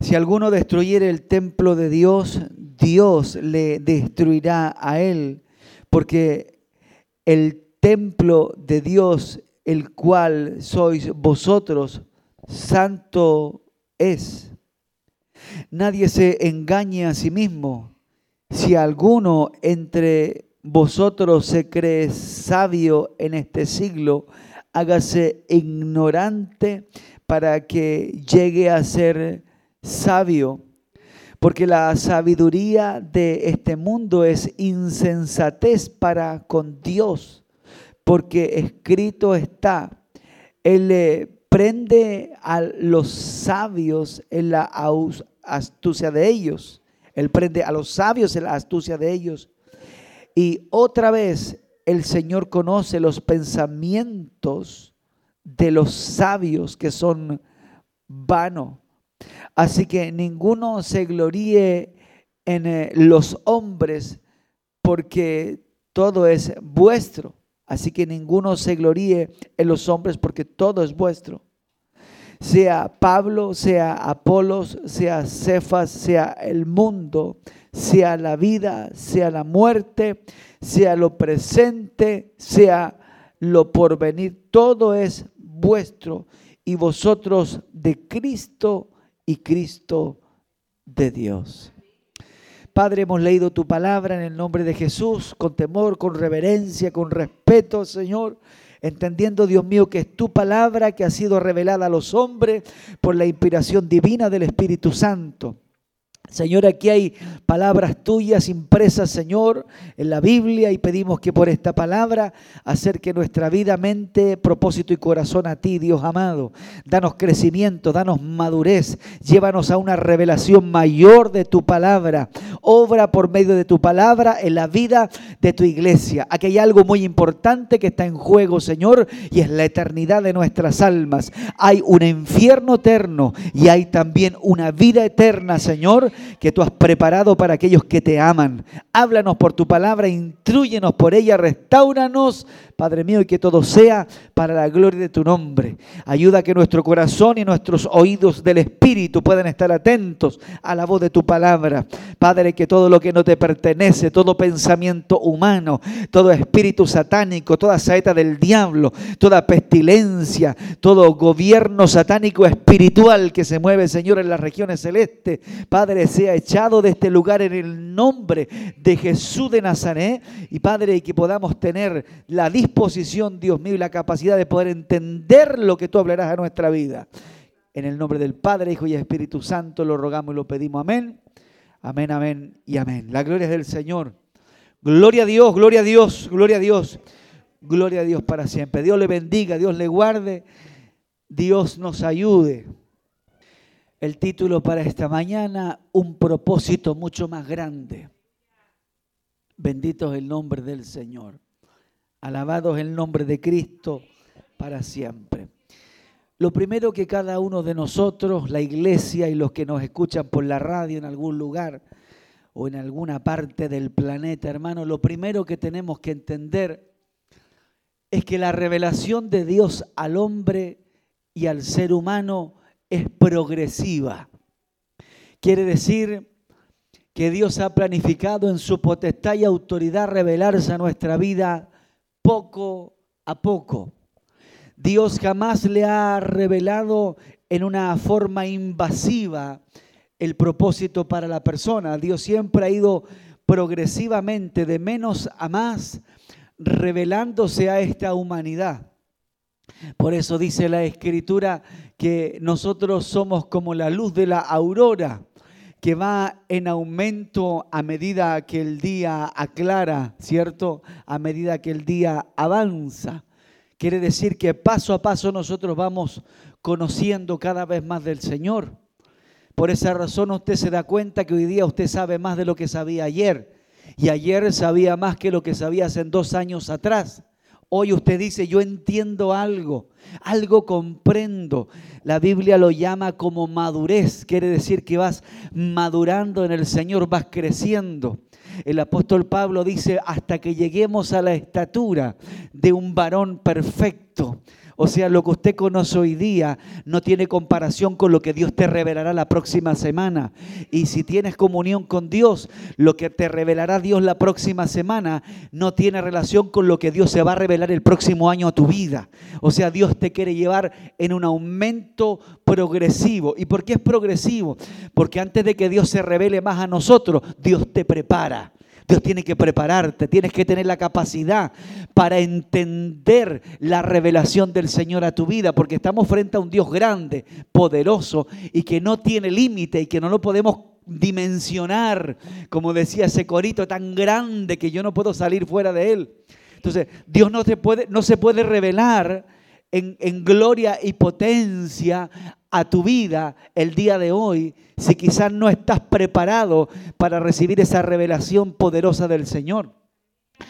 Si alguno destruyere el templo de Dios, Dios le destruirá a él, porque el templo de Dios, el cual sois vosotros, santo es. Nadie se engañe a sí mismo. Si alguno entre vosotros se cree sabio en este siglo, hágase ignorante para que llegue a ser sabio. Porque la sabiduría de este mundo es insensatez para con Dios. Porque escrito está, Él prende a los sabios en la astucia de ellos. Él prende a los sabios en la astucia de ellos. Y otra vez el Señor conoce los pensamientos de los sabios que son vanos. Así que ninguno se gloríe en eh, los hombres porque todo es vuestro. Así que ninguno se gloríe en los hombres porque todo es vuestro. Sea Pablo, sea Apolos, sea Cefas, sea el mundo, sea la vida, sea la muerte, sea lo presente, sea lo porvenir. Todo es vuestro y vosotros de Cristo y Cristo de Dios. Padre, hemos leído tu palabra en el nombre de Jesús, con temor, con reverencia, con respeto, Señor, entendiendo, Dios mío, que es tu palabra que ha sido revelada a los hombres por la inspiración divina del Espíritu Santo. Señor, aquí hay palabras tuyas impresas, Señor, en la Biblia y pedimos que por esta palabra acerque nuestra vida, mente, propósito y corazón a ti, Dios amado. Danos crecimiento, danos madurez, llévanos a una revelación mayor de tu palabra. Obra por medio de tu palabra en la vida de tu iglesia. Aquí hay algo muy importante que está en juego, Señor, y es la eternidad de nuestras almas. Hay un infierno eterno y hay también una vida eterna, Señor que tú has preparado para aquellos que te aman. Háblanos por tu palabra, instruyenos por ella, restauranos, Padre mío, y que todo sea para la gloria de tu nombre. Ayuda a que nuestro corazón y nuestros oídos del Espíritu puedan estar atentos a la voz de tu palabra. Padre, que todo lo que no te pertenece, todo pensamiento humano, todo espíritu satánico, toda saeta del diablo, toda pestilencia, todo gobierno satánico espiritual que se mueve, Señor, en las regiones celestes, Padre, sea echado de este lugar en el nombre de Jesús de Nazaret. Y Padre, que podamos tener la disposición, Dios mío, y la capacidad de poder entender lo que tú hablarás a nuestra vida. En el nombre del Padre, Hijo y Espíritu Santo lo rogamos y lo pedimos. Amén. Amén, amén y amén. La gloria es del Señor. Gloria a Dios, gloria a Dios, gloria a Dios. Gloria a Dios para siempre. Dios le bendiga, Dios le guarde, Dios nos ayude el título para esta mañana, un propósito mucho más grande. Bendito es el nombre del Señor. Alabado es el nombre de Cristo para siempre. Lo primero que cada uno de nosotros, la iglesia y los que nos escuchan por la radio en algún lugar o en alguna parte del planeta, hermano, lo primero que tenemos que entender es que la revelación de Dios al hombre y al ser humano es progresiva. Quiere decir que Dios ha planificado en su potestad y autoridad revelarse a nuestra vida poco a poco. Dios jamás le ha revelado en una forma invasiva el propósito para la persona. Dios siempre ha ido progresivamente de menos a más revelándose a esta humanidad. Por eso dice la escritura que nosotros somos como la luz de la aurora que va en aumento a medida que el día aclara, ¿cierto? A medida que el día avanza. Quiere decir que paso a paso nosotros vamos conociendo cada vez más del Señor. Por esa razón usted se da cuenta que hoy día usted sabe más de lo que sabía ayer. Y ayer sabía más que lo que sabía hace dos años atrás. Hoy usted dice, yo entiendo algo. algo comprendo. La Biblia lo llama como madurez, quiere decir que vas madurando en el Señor, vas creciendo. El apóstol Pablo dice, hasta que lleguemos a la estatura de un varón perfecto. O sea, lo que usted conoce hoy día no tiene comparación con lo que Dios te revelará la próxima semana. Y si tienes comunión con Dios, lo que te revelará Dios la próxima semana no tiene relación con lo que Dios se va a revelar el próximo año a tu vida. O sea, Dios te quiere llevar en un aumento progresivo. ¿Y por qué es progresivo? Porque antes de que Dios se revele más a nosotros, Dios te prepara. Dios tiene que prepararte, tienes que tener la capacidad para entender la revelación del Señor a tu vida, porque estamos frente a un Dios grande, poderoso y que no tiene límite y que no lo podemos dimensionar, como decía ese corito tan grande que yo no puedo salir fuera de él. Entonces, Dios no, puede, no se puede revelar en, en gloria y potencia a tu vida el día de hoy si quizás no estás preparado para recibir esa revelación poderosa del Señor.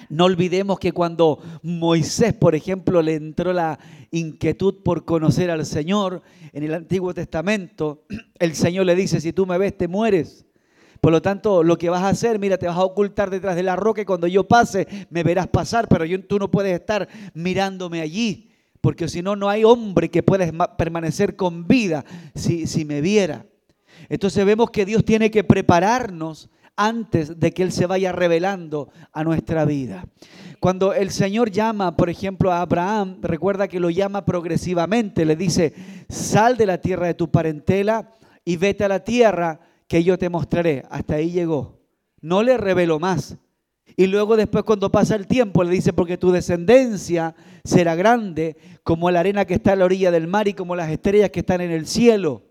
No olvidemos que cuando Moisés, por ejemplo, le entró la inquietud por conocer al Señor en el Antiguo Testamento, el Señor le dice, si tú me ves, te mueres. Por lo tanto, lo que vas a hacer, mira, te vas a ocultar detrás de la roca y cuando yo pase, me verás pasar, pero yo, tú no puedes estar mirándome allí porque si no, no hay hombre que pueda permanecer con vida si, si me viera. Entonces vemos que Dios tiene que prepararnos antes de que Él se vaya revelando a nuestra vida. Cuando el Señor llama, por ejemplo, a Abraham, recuerda que lo llama progresivamente, le dice, sal de la tierra de tu parentela y vete a la tierra que yo te mostraré. Hasta ahí llegó. No le reveló más. Y luego después cuando pasa el tiempo le dice, porque tu descendencia será grande como la arena que está a la orilla del mar y como las estrellas que están en el cielo.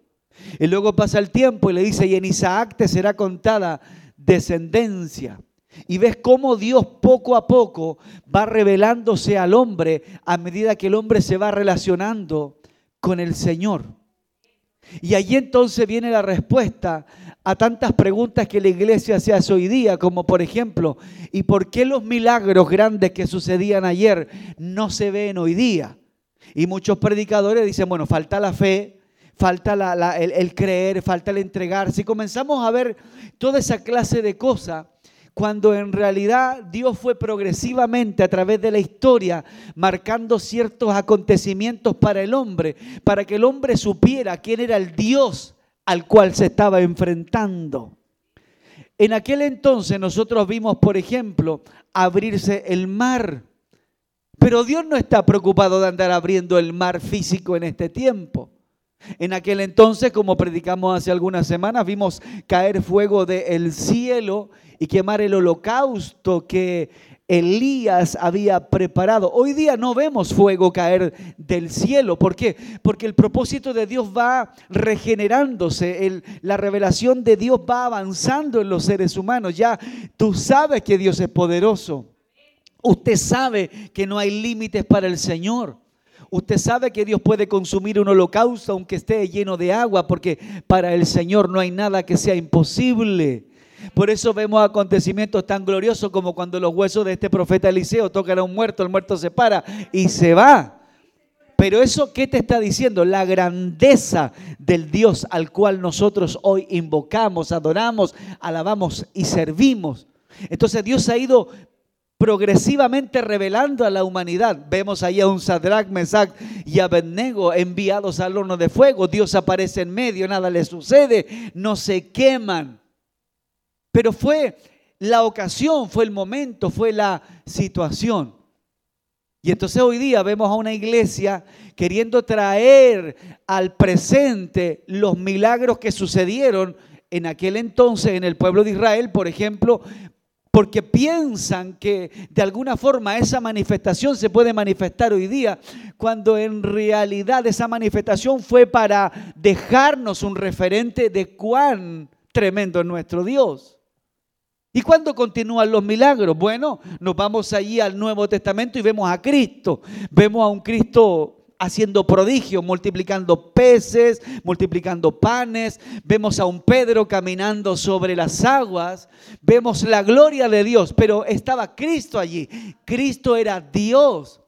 Y luego pasa el tiempo y le dice, y en Isaac te será contada descendencia. Y ves cómo Dios poco a poco va revelándose al hombre a medida que el hombre se va relacionando con el Señor. Y allí entonces viene la respuesta a tantas preguntas que la iglesia se hace hoy día, como por ejemplo, ¿y por qué los milagros grandes que sucedían ayer no se ven hoy día? Y muchos predicadores dicen, bueno, falta la fe, falta el, el, creer, falta el entregarse. Y comenzamos a ver toda esa clase de cosas cuando en realidad Dios fue progresivamente a través de la historia marcando ciertos acontecimientos para el hombre, para que el hombre supiera quién era el Dios al cual se estaba enfrentando. En aquel entonces nosotros vimos, por ejemplo, abrirse el mar. Pero Dios no está preocupado de andar abriendo el mar físico en este tiempo. En aquel entonces, como predicamos hace algunas semanas, vimos caer fuego del cielo y quemar el holocausto que Elías había preparado. Hoy día no vemos fuego caer del cielo. ¿Por qué? Porque el propósito de Dios va regenerándose. la revelación de Dios va avanzando en los seres humanos. Ya tú sabes que Dios es poderoso. Usted sabe que no hay límites para el Señor. Usted sabe que Dios puede consumir un holocausto aunque esté lleno de agua, porque para el Señor no hay nada que sea imposible. Por eso vemos acontecimientos tan gloriosos como cuando los huesos de este profeta Eliseo tocan a un muerto, el muerto se para y se va. Pero eso, ¿qué te está diciendo? La grandeza del Dios al cual nosotros hoy invocamos, adoramos, alabamos y servimos. Entonces Dios ha ido progresivamente revelando a la humanidad. Vemos ahí a un Sadrach, Mesach y Abednego enviados al horno de fuego. Dios aparece en medio, nada les sucede, no se queman. Pero fue la ocasión, fue el momento, fue la situación. Y entonces hoy día vemos a una iglesia queriendo traer al presente los milagros que sucedieron en aquel entonces en el pueblo de Israel, por ejemplo, porque piensan que de alguna forma esa manifestación se puede manifestar hoy día, cuando en realidad esa manifestación fue para dejarnos un referente de cuán tremendo es nuestro Dios. ¿Y cuándo continúan los milagros? Bueno, nos vamos allí al Nuevo Testamento y vemos a Cristo. Vemos a un Cristo haciendo prodigios, multiplicando peces, multiplicando panes. Vemos a un Pedro caminando sobre las aguas. Vemos la gloria de Dios, pero estaba Cristo allí. Cristo era Dios.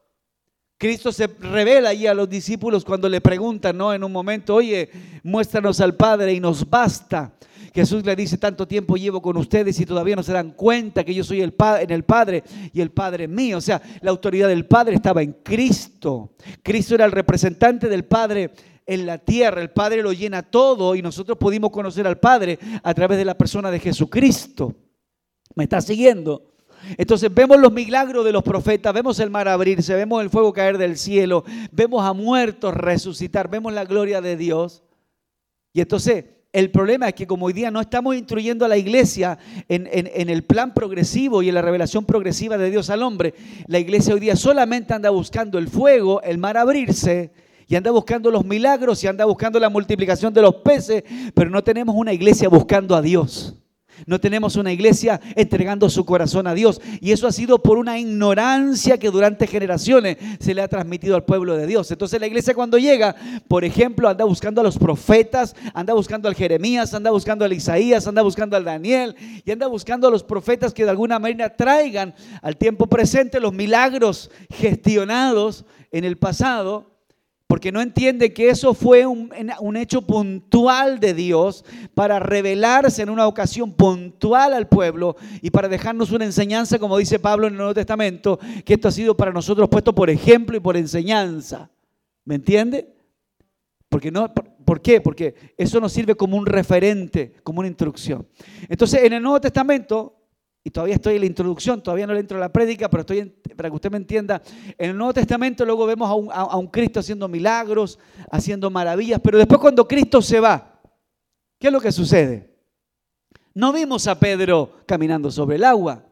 Cristo se revela allí a los discípulos cuando le preguntan, ¿no? En un momento, oye, muéstranos al Padre y nos basta. Jesús le dice, tanto tiempo llevo con ustedes y todavía no se dan cuenta que yo soy el en el Padre y el Padre mío. O sea, la autoridad del Padre estaba en Cristo. Cristo era el representante del Padre en la tierra. El Padre lo llena todo y nosotros pudimos conocer al Padre a través de la persona de Jesucristo. ¿Me está siguiendo? Entonces vemos los milagros de los profetas, vemos el mar abrirse, vemos el fuego caer del cielo, vemos a muertos resucitar, vemos la gloria de Dios. Y entonces el problema es que como hoy día no estamos instruyendo a la iglesia en, el plan progresivo y en la revelación progresiva de Dios al hombre, la iglesia hoy día solamente anda buscando el fuego, el mar abrirse y anda buscando los milagros y anda buscando la multiplicación de los peces, pero no tenemos una iglesia buscando a Dios. No tenemos una iglesia entregando su corazón a Dios. Y eso ha sido por una ignorancia que durante generaciones se le ha transmitido al pueblo de Dios. Entonces la iglesia cuando llega, por ejemplo, anda buscando a los profetas, anda buscando al Jeremías, anda buscando al Isaías, anda buscando al Daniel y anda buscando a los profetas que de alguna manera traigan al tiempo presente los milagros gestionados en el pasado porque no entiende que eso fue un, hecho puntual de Dios para revelarse en una ocasión puntual al pueblo y para dejarnos una enseñanza, como dice Pablo en el Nuevo Testamento, que esto ha sido para nosotros puesto por ejemplo y por enseñanza. ¿Me entiende? Porque no, ¿Por qué? Porque eso nos sirve como un referente, como una instrucción. Entonces, en el Nuevo Testamento, y todavía estoy en la introducción, todavía no le entro a la prédica, pero estoy para que usted me entienda. En el Nuevo Testamento luego vemos a un, a un, Cristo haciendo milagros, haciendo maravillas, pero después cuando Cristo se va, ¿qué es lo que sucede? No vimos a Pedro caminando sobre el agua.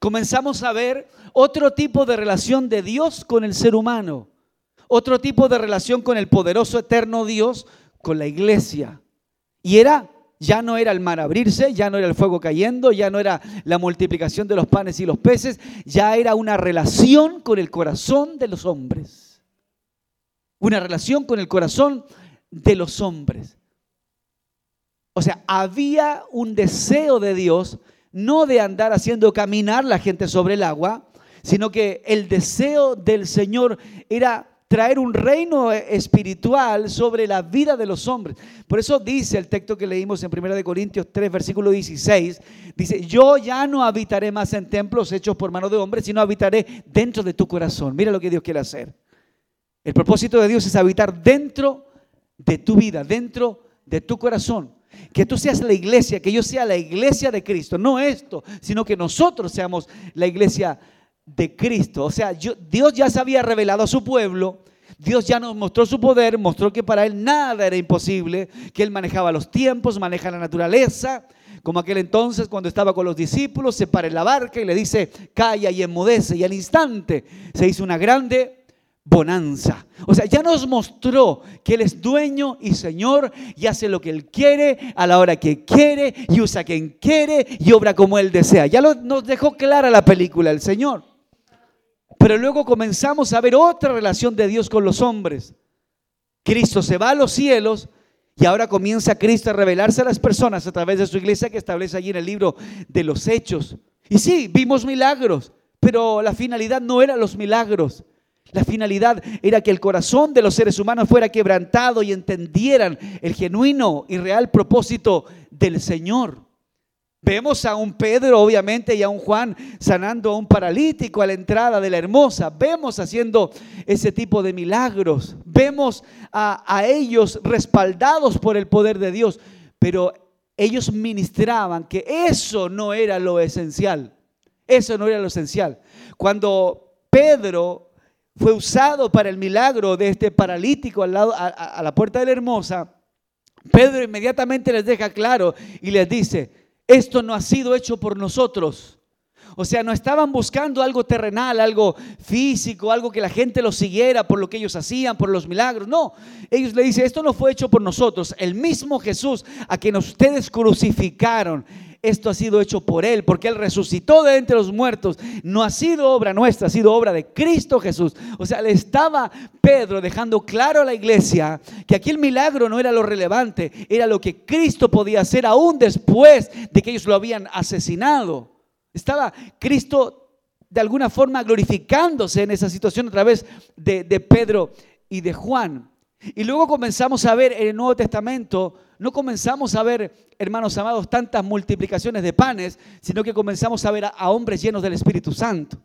Comenzamos a ver otro tipo de relación de Dios con el ser humano, otro tipo de relación con el poderoso eterno Dios, con la iglesia. Y era ya no era el mar abrirse, ya no era el fuego cayendo, ya no era la multiplicación de los panes y los peces, ya era una relación con el corazón de los hombres. Una relación con el corazón de los hombres. O sea, había un deseo de Dios no de andar haciendo caminar la gente sobre el agua, sino que el deseo del Señor era traer un reino espiritual sobre la vida de los hombres. Por eso dice el texto que leímos en 1 Corintios 3, versículo 16, dice, yo ya no habitaré más en templos hechos por mano de hombres, sino habitaré dentro de tu corazón. Mira lo que Dios quiere hacer. El propósito de Dios es habitar dentro de tu vida, dentro de tu corazón. Que tú seas la iglesia, que yo sea la iglesia de Cristo. No esto, sino que nosotros seamos la iglesia de Cristo. O sea, Dios ya se había revelado a su pueblo. Dios ya nos mostró su poder, mostró que para Él nada era imposible, que Él manejaba los tiempos, maneja la naturaleza, como aquel entonces cuando estaba con los discípulos, se para en la barca y le dice, calla y enmudece, y al instante se hizo una grande bonanza. O sea, ya nos mostró que Él es dueño y Señor y hace lo que Él quiere, a la hora que quiere, y usa quien quiere y obra como Él desea. Ya nos dejó clara la película el Señor. Pero luego comenzamos a ver otra relación de Dios con los hombres. Cristo se va a los cielos y ahora comienza Cristo a revelarse a las personas a través de su iglesia que establece allí en el libro de los Hechos. Y sí, vimos milagros, pero la finalidad no era los milagros. La finalidad era que el corazón de los seres humanos fuera quebrantado y entendieran el genuino y real propósito del Señor. Vemos a un Pedro, obviamente, y a un Juan sanando a un paralítico a la entrada de la hermosa. Vemos haciendo ese tipo de milagros. Vemos a, a ellos respaldados por el poder de Dios. Pero ellos ministraban que eso no era lo esencial. Eso no era lo esencial. Cuando Pedro fue usado para el milagro de este paralítico al lado, a, a la puerta de la hermosa, Pedro inmediatamente les deja claro y les dice, esto no ha sido hecho por nosotros. O sea, no estaban buscando algo terrenal, algo físico, algo que la gente lo siguiera por lo que ellos hacían, por los milagros. No, ellos le dicen, esto no fue hecho por nosotros. El mismo Jesús a quien ustedes crucificaron, esto ha sido hecho por Él, porque Él resucitó de entre los muertos. No ha sido obra nuestra, ha sido obra de Cristo Jesús. O sea, le estaba Pedro dejando claro a la iglesia que aquí el milagro no era lo relevante, era lo que Cristo podía hacer aún después de que ellos lo habían asesinado. Estaba Cristo de alguna forma glorificándose en esa situación a través de, de Pedro y de Juan. Y luego comenzamos a ver en el Nuevo Testamento, no comenzamos a ver, hermanos amados, tantas multiplicaciones de panes, sino que comenzamos a ver a, hombres llenos del Espíritu Santo.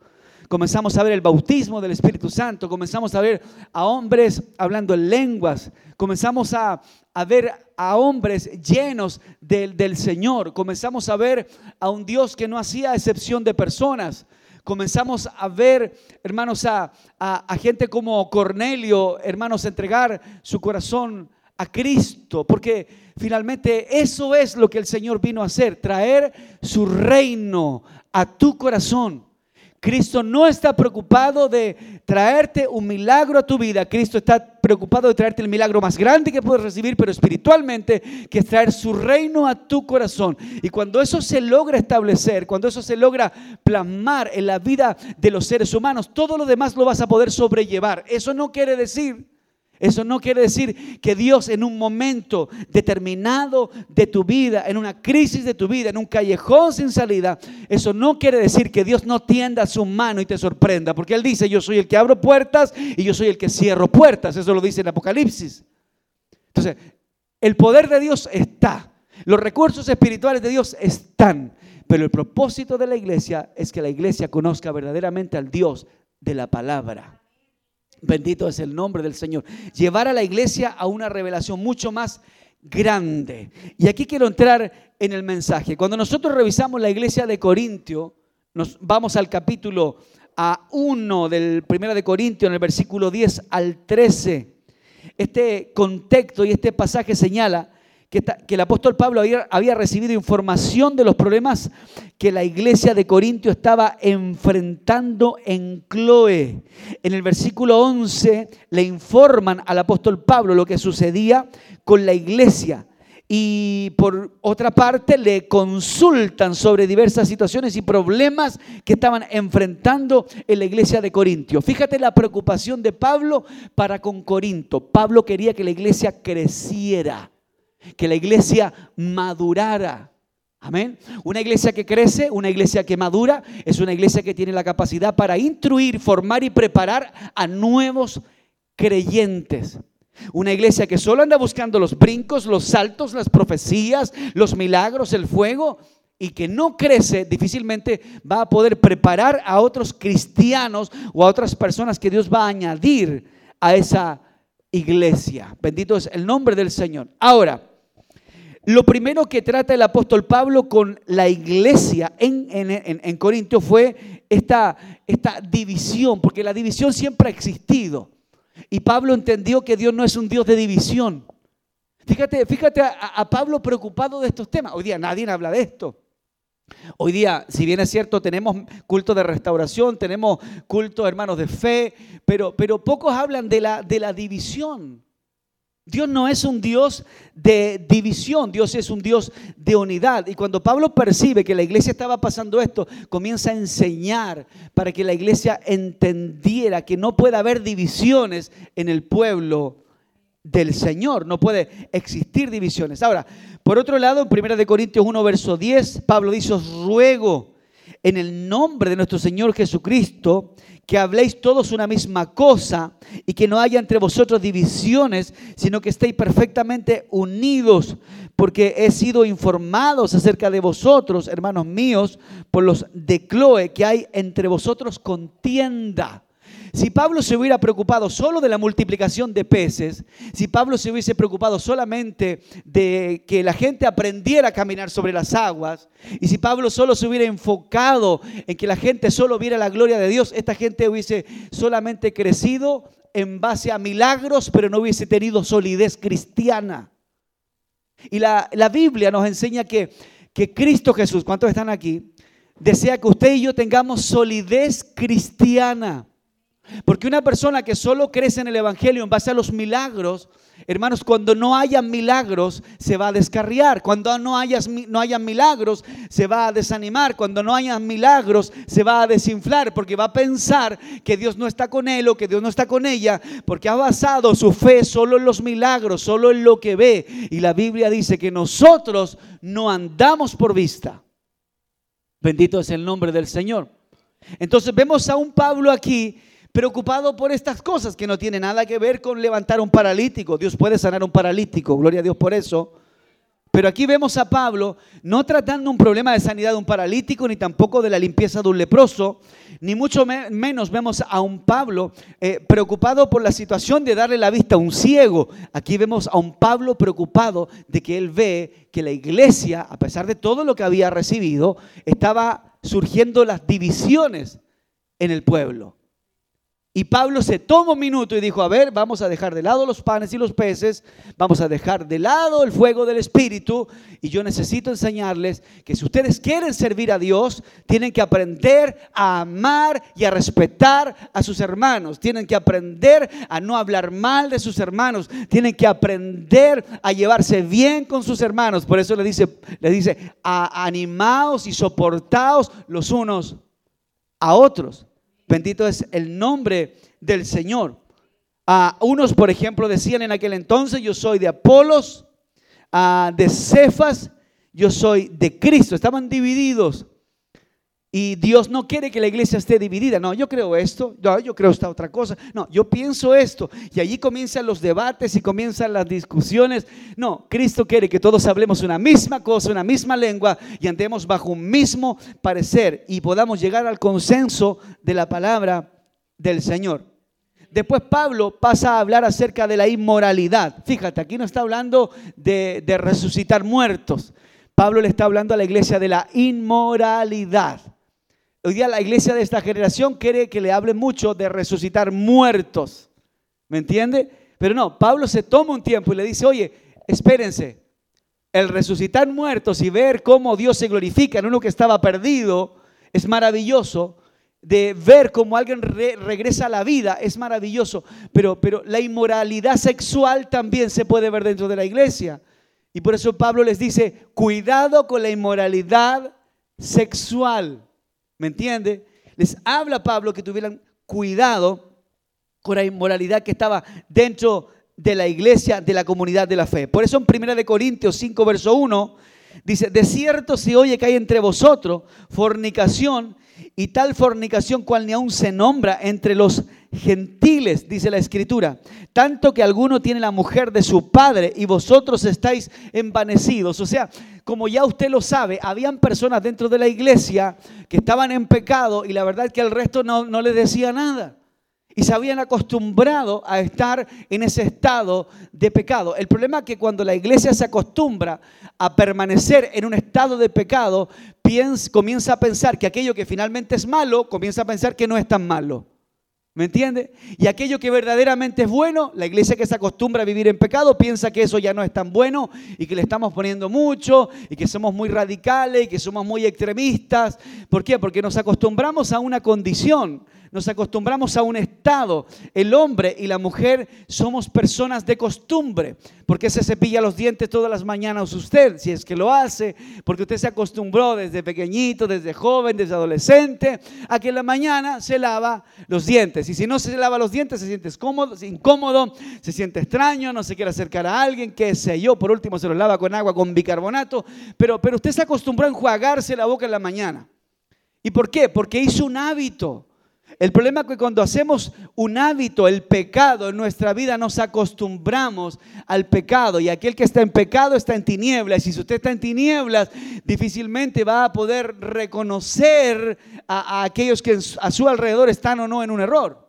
Comenzamos a ver el bautismo del Espíritu Santo, comenzamos a ver a hombres hablando en lenguas, comenzamos a, ver a hombres llenos del, del Señor, comenzamos a ver a un Dios que no hacía excepción de personas, comenzamos a ver, hermanos, a, gente como Cornelio, hermanos, entregar su corazón a Cristo, porque finalmente eso es lo que el Señor vino a hacer, traer su reino a tu corazón. Cristo no está preocupado de traerte un milagro a tu vida. Cristo está preocupado de traerte el milagro más grande que puedes recibir, pero espiritualmente, que es traer su reino a tu corazón. Y cuando eso se logra establecer, cuando eso se logra plasmar en la vida de los seres humanos, todo lo demás lo vas a poder sobrellevar. Eso no quiere decir eso no quiere decir que Dios en un momento determinado de tu vida, en una crisis de tu vida, en un callejón sin salida, eso no quiere decir que Dios no tienda su mano y te sorprenda, porque Él dice, yo soy el que abro puertas y yo soy el que cierro puertas, eso lo dice en Apocalipsis. Entonces, el poder de Dios está, los recursos espirituales de Dios están, pero el propósito de la iglesia es que la iglesia conozca verdaderamente al Dios de la palabra. Bendito es el nombre del Señor. Llevar a la iglesia a una revelación mucho más grande. Y aquí quiero entrar en el mensaje. Cuando nosotros revisamos la iglesia de Corintio, nos vamos al capítulo a 1 del 1 de Corintio, en el versículo 10 al 13. Este contexto y este pasaje señala que, el apóstol Pablo había, recibido información de los problemas que la iglesia de Corintio estaba enfrentando en Cloe. En el versículo 11 le informan al apóstol Pablo lo que sucedía con la iglesia. Y por otra parte le consultan sobre diversas situaciones y problemas que estaban enfrentando en la iglesia de Corintio. Fíjate la preocupación de Pablo para con Corinto. Pablo quería que la iglesia creciera que la iglesia madurara. Amén. Una iglesia que crece, una iglesia que madura, es una iglesia que tiene la capacidad para instruir, formar y preparar a nuevos creyentes. Una iglesia que solo anda buscando los brincos, los saltos, las profecías, los milagros, el fuego, y que no crece, difícilmente va a poder preparar a otros cristianos o a otras personas que Dios va a añadir a esa iglesia. Bendito es el nombre del Señor. Ahora, lo primero que trata el apóstol Pablo con la iglesia en, en, Corintio fue esta, esta división, porque la división siempre ha existido. Y Pablo entendió que Dios no es un Dios de división. Fíjate, fíjate a, a, Pablo preocupado de estos temas. Hoy día nadie habla de esto. Hoy día, si bien es cierto, tenemos culto de restauración, tenemos culto, hermanos, de fe, pero, pero pocos hablan de la, de la división. Dios no es un Dios de división, Dios es un Dios de unidad. Y cuando Pablo percibe que la iglesia estaba pasando esto, comienza a enseñar para que la iglesia entendiera que no puede haber divisiones en el pueblo del Señor, no puede existir divisiones. Ahora, por otro lado, en 1 Corintios 1, verso 10, Pablo dice, os ruego en el nombre de nuestro Señor Jesucristo, que habléis todos una misma cosa y que no haya entre vosotros divisiones, sino que estéis perfectamente unidos, porque he sido informados acerca de vosotros, hermanos míos, por los de Cloe, que hay entre vosotros contienda. Si Pablo se hubiera preocupado solo de la multiplicación de peces, si Pablo se hubiese preocupado solamente de que la gente aprendiera a caminar sobre las aguas, y si Pablo solo se hubiera enfocado en que la gente solo viera la gloria de Dios, esta gente hubiese solamente crecido en base a milagros, pero no hubiese tenido solidez cristiana. Y la, Biblia nos enseña que, que Cristo Jesús, ¿cuántos están aquí? Desea que usted y yo tengamos solidez cristiana. Porque una persona que solo crece en el Evangelio en base a los milagros, hermanos, cuando no haya milagros se va a descarriar. Cuando no haya, no haya milagros se va a desanimar. Cuando no haya milagros se va a desinflar porque va a pensar que Dios no está con él o que Dios no está con ella porque ha basado su fe solo en los milagros, solo en lo que ve. Y la Biblia dice que nosotros no andamos por vista. Bendito es el nombre del Señor. Entonces vemos a un Pablo aquí preocupado por estas cosas que no tiene nada que ver con levantar un paralítico. Dios puede sanar un paralítico, gloria a Dios por eso. Pero aquí vemos a Pablo no tratando un problema de sanidad de un paralítico, ni tampoco de la limpieza de un leproso, ni mucho menos vemos a un Pablo eh, preocupado por la situación de darle la vista a un ciego. Aquí vemos a un Pablo preocupado de que él ve que la iglesia, a pesar de todo lo que había recibido, estaba surgiendo las divisiones en el pueblo. Y Pablo se tomó un minuto y dijo, a ver, vamos a dejar de lado los panes y los peces, vamos a dejar de lado el fuego del Espíritu y yo necesito enseñarles que si ustedes quieren servir a Dios, tienen que aprender a amar y a respetar a sus hermanos, tienen que aprender a no hablar mal de sus hermanos, tienen que aprender a llevarse bien con sus hermanos. Por eso le dice, le dice, animaos y soportaos los unos a otros. Bendito es el nombre del Señor. A unos, por ejemplo, decían en aquel entonces, yo soy de Apolos, de Cefas, yo soy de Cristo. Estaban divididos. Y Dios no quiere que la iglesia esté dividida. No, yo creo esto, yo creo esta otra cosa. No, yo pienso esto. Y allí comienzan los debates y comienzan las discusiones. No, Cristo quiere que todos hablemos una misma cosa, una misma lengua y andemos bajo un mismo parecer y podamos llegar al consenso de la palabra del Señor. Después Pablo pasa a hablar acerca de la inmoralidad. Fíjate, aquí no está hablando de resucitar muertos. Pablo le está hablando a la iglesia de la inmoralidad. Hoy día la iglesia de esta generación quiere que le hable mucho de resucitar muertos. ¿Me entiende? Pero no, Pablo se toma un tiempo y le dice, oye, espérense, el resucitar muertos y ver cómo Dios se glorifica en uno que estaba perdido es maravilloso. De ver cómo alguien regresa a la vida es maravilloso. Pero, pero la inmoralidad sexual también se puede ver dentro de la iglesia. Y por eso Pablo les dice, cuidado con la inmoralidad sexual. ¿Me entiende? Les habla Pablo que tuvieran cuidado con la inmoralidad que estaba dentro de la iglesia, de la comunidad de la fe. Por eso en 1 Corintios 5, verso 1, dice, de cierto se oye que hay entre vosotros fornicación y tal fornicación cual ni aún se nombra entre los gentiles, dice la escritura, tanto que alguno tiene la mujer de su padre y vosotros estáis envanecidos. O sea, como ya usted lo sabe, habían personas dentro de la iglesia que estaban en pecado y la verdad es que el resto no, no les decía nada. Y se habían acostumbrado a estar en ese estado de pecado. El problema es que cuando la iglesia se acostumbra a permanecer en un estado de pecado, comienza a pensar que aquello que finalmente es malo, comienza a pensar que no es tan malo. ¿Me entiende? Y aquello que verdaderamente es bueno, la iglesia que se acostumbra a vivir en pecado piensa que eso ya no es tan bueno y que le estamos poniendo mucho y que somos muy radicales y que somos muy extremistas. ¿Por qué? Porque nos acostumbramos a una condición nos acostumbramos a un estado. El hombre y la mujer somos personas de costumbre. porque se cepilla los dientes todas las mañanas usted? Si es que lo hace, porque usted se acostumbró desde pequeñito, desde joven, desde adolescente, a que en la mañana se lava los dientes. Y si no se lava los dientes, se siente incómodo, se siente extraño, no se quiere acercar a alguien, qué sé yo. Por último, se lo lava con agua, con bicarbonato. Pero, pero usted se acostumbró a enjuagarse la boca en la mañana. ¿Y por qué? Porque hizo un hábito. El problema es que cuando hacemos un hábito, el pecado en nuestra vida, nos acostumbramos al pecado. Y aquel que está en pecado está en tinieblas. Y si usted está en tinieblas, difícilmente va a poder reconocer a, a aquellos que a su alrededor están o no en un error.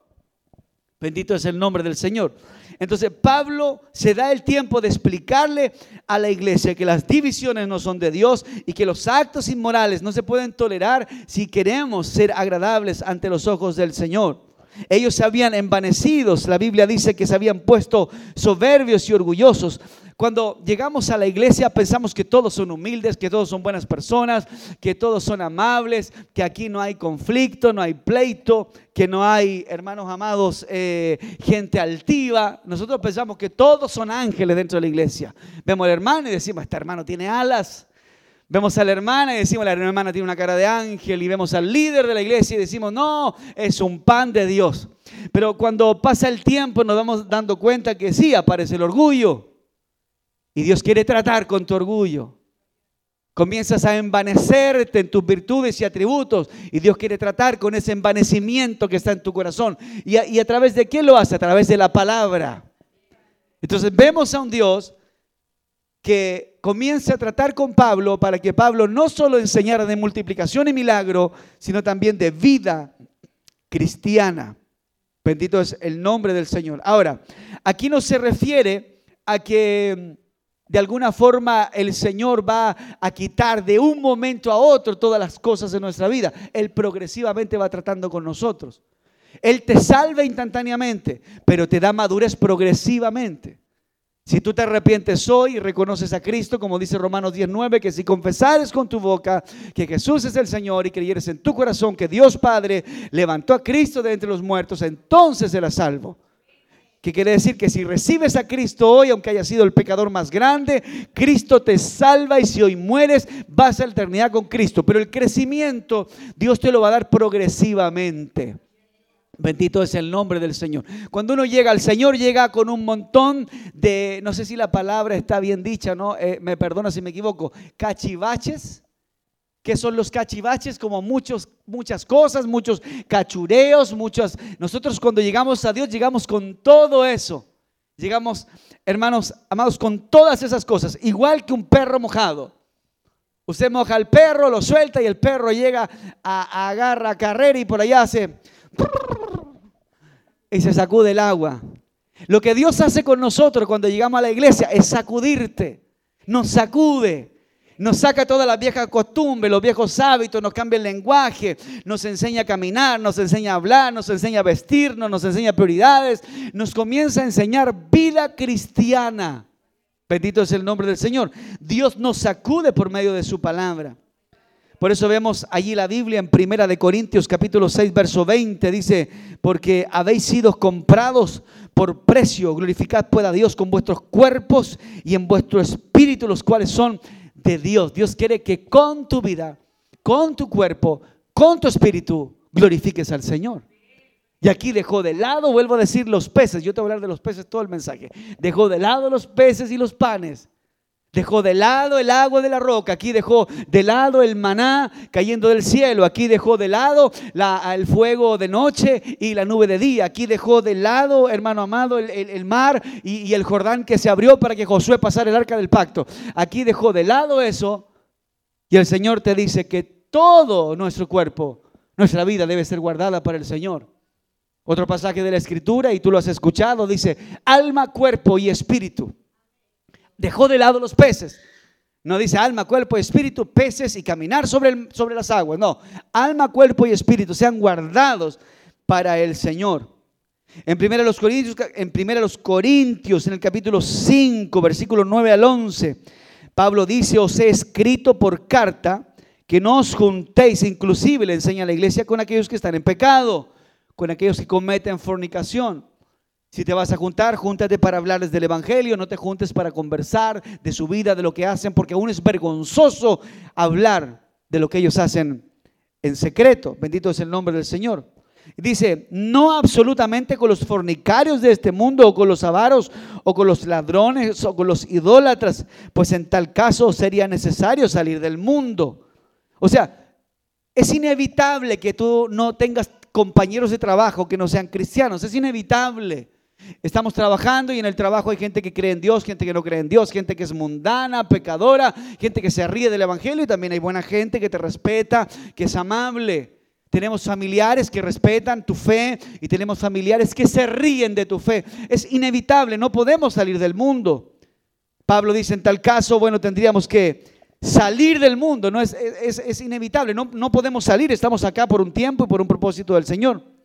Bendito es el nombre del Señor. Entonces Pablo se da el tiempo de explicarle a la iglesia que las divisiones no son de Dios y que los actos inmorales no se pueden tolerar si queremos ser agradables ante los ojos del Señor. Ellos se habían envanecidos, la Biblia dice que se habían puesto soberbios y orgullosos. Cuando llegamos a la iglesia pensamos que todos son humildes, que todos son buenas personas, que todos son amables, que aquí no hay conflicto, no hay pleito, que no hay, hermanos amados, eh, gente altiva. Nosotros pensamos que todos son ángeles dentro de la iglesia. Vemos al hermano y decimos, este hermano tiene alas. Vemos a la hermana y decimos, la hermana tiene una cara de ángel. Y vemos al líder de la iglesia y decimos, no, es un pan de Dios. Pero cuando pasa el tiempo nos vamos dando cuenta que sí, aparece el orgullo. Y Dios quiere tratar con tu orgullo. Comienzas a envanecerte en tus virtudes y atributos y Dios quiere tratar con ese envanecimiento que está en tu corazón. ¿Y a, y a través de quién lo hace? A través de la palabra. Entonces vemos a un Dios que comienza a tratar con Pablo para que Pablo no solo enseñara de multiplicación y milagro, sino también de vida cristiana. Bendito es el nombre del Señor. Ahora, aquí no se refiere a que de alguna forma el Señor va a quitar de un momento a otro todas las cosas de nuestra vida. Él progresivamente va tratando con nosotros. Él te salva instantáneamente, pero te da madurez progresivamente. Si tú te arrepientes hoy y reconoces a Cristo, como dice Romanos 19, que si confesares con tu boca que Jesús es el Señor y creyeres en tu corazón que Dios Padre levantó a Cristo de entre los muertos, entonces serás salvo. Que quiere decir que si recibes a Cristo hoy, aunque haya sido el pecador más grande, Cristo te salva y si hoy mueres, vas a la eternidad con Cristo. Pero el crecimiento Dios te lo va a dar progresivamente. Bendito es el nombre del Señor. Cuando uno llega al Señor, llega con un montón de, no sé si la palabra está bien dicha, ¿no? Eh, me perdona si me equivoco, cachivaches. ¿Qué son los cachivaches? Como muchos, muchas cosas, muchos cachureos, muchos. Nosotros cuando llegamos a Dios, llegamos con todo eso. Llegamos, hermanos, amados, con todas esas cosas. Igual que un perro mojado. Usted moja al perro, lo suelta y el perro llega a, a agarra carrera y por allá hace y se sacude el agua. Lo que Dios hace con nosotros cuando llegamos a la iglesia es sacudirte. Nos sacude. Nos saca todas las viejas costumbres, los viejos hábitos, nos cambia el lenguaje, nos enseña a caminar, nos enseña a hablar, nos enseña a vestirnos, nos enseña prioridades, nos comienza a enseñar vida cristiana. Bendito es el nombre del Señor. Dios nos sacude por medio de su palabra. Por eso vemos allí la Biblia en Primera de Corintios capítulo 6 verso 20 dice, "Porque habéis sido comprados por precio, glorificad pueda Dios con vuestros cuerpos y en vuestro espíritu, los cuales son de Dios." Dios quiere que con tu vida, con tu cuerpo, con tu espíritu glorifiques al Señor. Y aquí dejó de lado, vuelvo a decir, los peces. Yo te voy a hablar de los peces todo el mensaje. Dejó de lado los peces y los panes Dejó de lado el agua de la roca, aquí dejó de lado el maná cayendo del cielo, aquí dejó de lado el fuego de noche y la nube de día, aquí dejó de lado, hermano amado, el, mar y, el Jordán que se abrió para que Josué pasara el arca del pacto. Aquí dejó de lado eso y el Señor te dice que todo nuestro cuerpo, nuestra vida debe ser guardada para el Señor. Otro pasaje de la Escritura, y tú lo has escuchado, dice, alma, cuerpo y espíritu dejó de lado los peces. No dice alma, cuerpo espíritu, peces y caminar sobre, sobre las aguas. No, alma, cuerpo y espíritu sean guardados para el Señor. En 1 los Corintios, en primera los Corintios, en el capítulo 5, versículo 9 al 11, Pablo dice, os he escrito por carta que no os juntéis, inclusive le enseña a la iglesia, con aquellos que están en pecado, con aquellos que cometen fornicación si te vas a juntar, júntate para hablarles del Evangelio, no te juntes para conversar de su vida, de lo que hacen, porque aún es vergonzoso hablar de lo que ellos hacen en secreto. Bendito es el nombre del Señor. Dice, no absolutamente con los fornicarios de este mundo o con los avaros o con los ladrones o con los idólatras, pues en tal caso sería necesario salir del mundo. O sea, es inevitable que tú no tengas compañeros de trabajo que no sean cristianos, es inevitable. Estamos trabajando y en el trabajo hay gente que cree en Dios, gente que no cree en Dios, gente que es mundana, pecadora, gente que se ríe del Evangelio y también hay buena gente que te respeta, que es amable. Tenemos familiares que respetan tu fe y tenemos familiares que se ríen de tu fe. Es inevitable, no podemos salir del mundo. Pablo dice, en tal caso, bueno, tendríamos que salir del mundo, no es, es, inevitable, no, no podemos salir, estamos acá por un tiempo y por un propósito del Señor.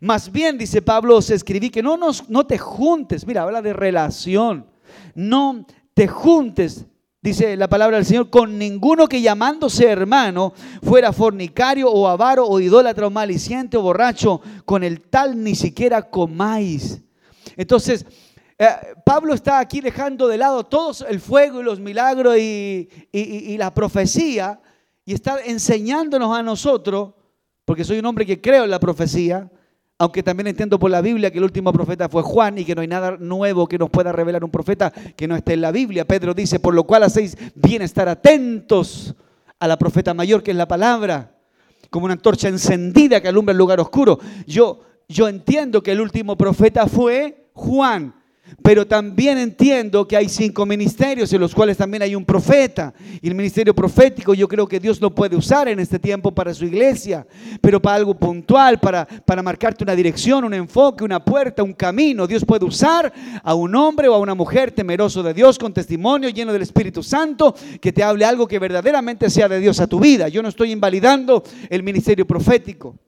Más bien, dice Pablo, os escribí que no, nos, no te juntes, mira, habla de relación, no te juntes, dice la palabra del Señor, con ninguno que llamándose hermano fuera fornicario o avaro o idólatra o maliciente o borracho, con el tal ni siquiera comáis. Entonces, eh, Pablo está aquí dejando de lado todo el fuego y los milagros y, y la profecía y está enseñándonos a nosotros, porque soy un hombre que creo en la profecía, aunque también entiendo por la Biblia que el último profeta fue Juan y que no hay nada nuevo que nos pueda revelar un profeta que no esté en la Biblia. Pedro dice, por lo cual hacéis bien estar atentos a la profeta mayor que es la palabra, como una antorcha encendida que alumbra el lugar oscuro. Yo, yo entiendo que el último profeta fue Juan, pero también entiendo que hay cinco ministerios en los cuales también hay un profeta. Y el ministerio profético yo creo que Dios lo puede usar en este tiempo para su iglesia, pero para algo puntual, para, para marcarte una dirección, un enfoque, una puerta, un camino. Dios puede usar a un hombre o a una mujer temeroso de Dios, con testimonio, lleno del Espíritu Santo, que te hable algo que verdaderamente sea de Dios a tu vida. Yo no estoy invalidando el ministerio profético.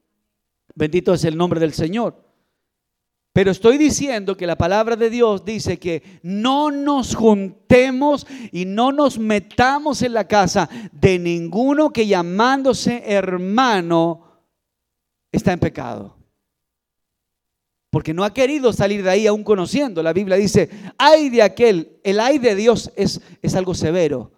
Bendito es el nombre del Señor. Pero estoy diciendo que la palabra de Dios dice que no nos juntemos y no nos metamos en la casa de ninguno que llamándose hermano está en pecado. Porque no ha querido salir de ahí aún conociendo. La Biblia dice, ay de aquel, el ay de Dios es, es algo severo.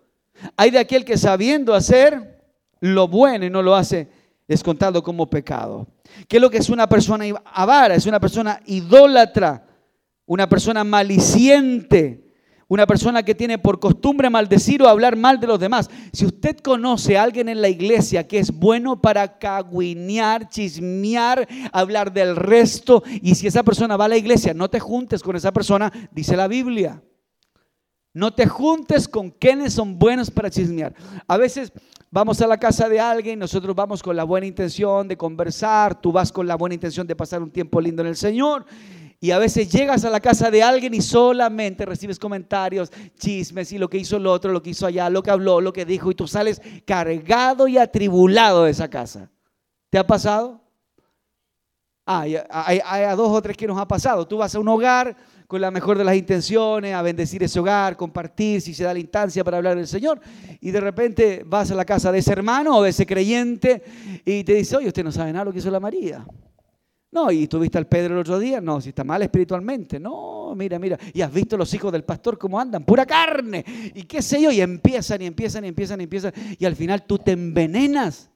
Hay de aquel que sabiendo hacer lo bueno y no lo hace, es contado como pecado. ¿Qué es lo que es una persona avara? Es una persona idólatra, una persona maliciente, una persona que tiene por costumbre maldecir o hablar mal de los demás. Si usted conoce a alguien en la iglesia que es bueno para cagüinear, chismear, hablar del resto, y si esa persona va a la iglesia, no te juntes con esa persona, dice la Biblia. No te juntes con quienes son buenos para chismear. A veces vamos a la casa de alguien, nosotros vamos con la buena intención de conversar, tú vas con la buena intención de pasar un tiempo lindo en el Señor. Y a veces llegas a la casa de alguien y solamente recibes comentarios, chismes y lo que hizo el otro, lo que hizo allá, lo que habló, lo que dijo, y tú sales cargado y atribulado de esa casa. ¿Te ha pasado? Ah, hay, hay a dos o tres que nos ha pasado. Tú vas a un hogar con la mejor de las intenciones, a bendecir ese hogar, compartir si se da la instancia para hablar del Señor. Y de repente vas a la casa de ese hermano o de ese creyente y te dice, oye, usted no sabe nada lo que hizo la María. No, y tuviste al Pedro el otro día, no, si está mal espiritualmente, no, mira, mira, y has visto los hijos del pastor cómo andan, pura carne, y qué sé yo, y empiezan y empiezan y empiezan y empiezan, y al final tú te envenenas.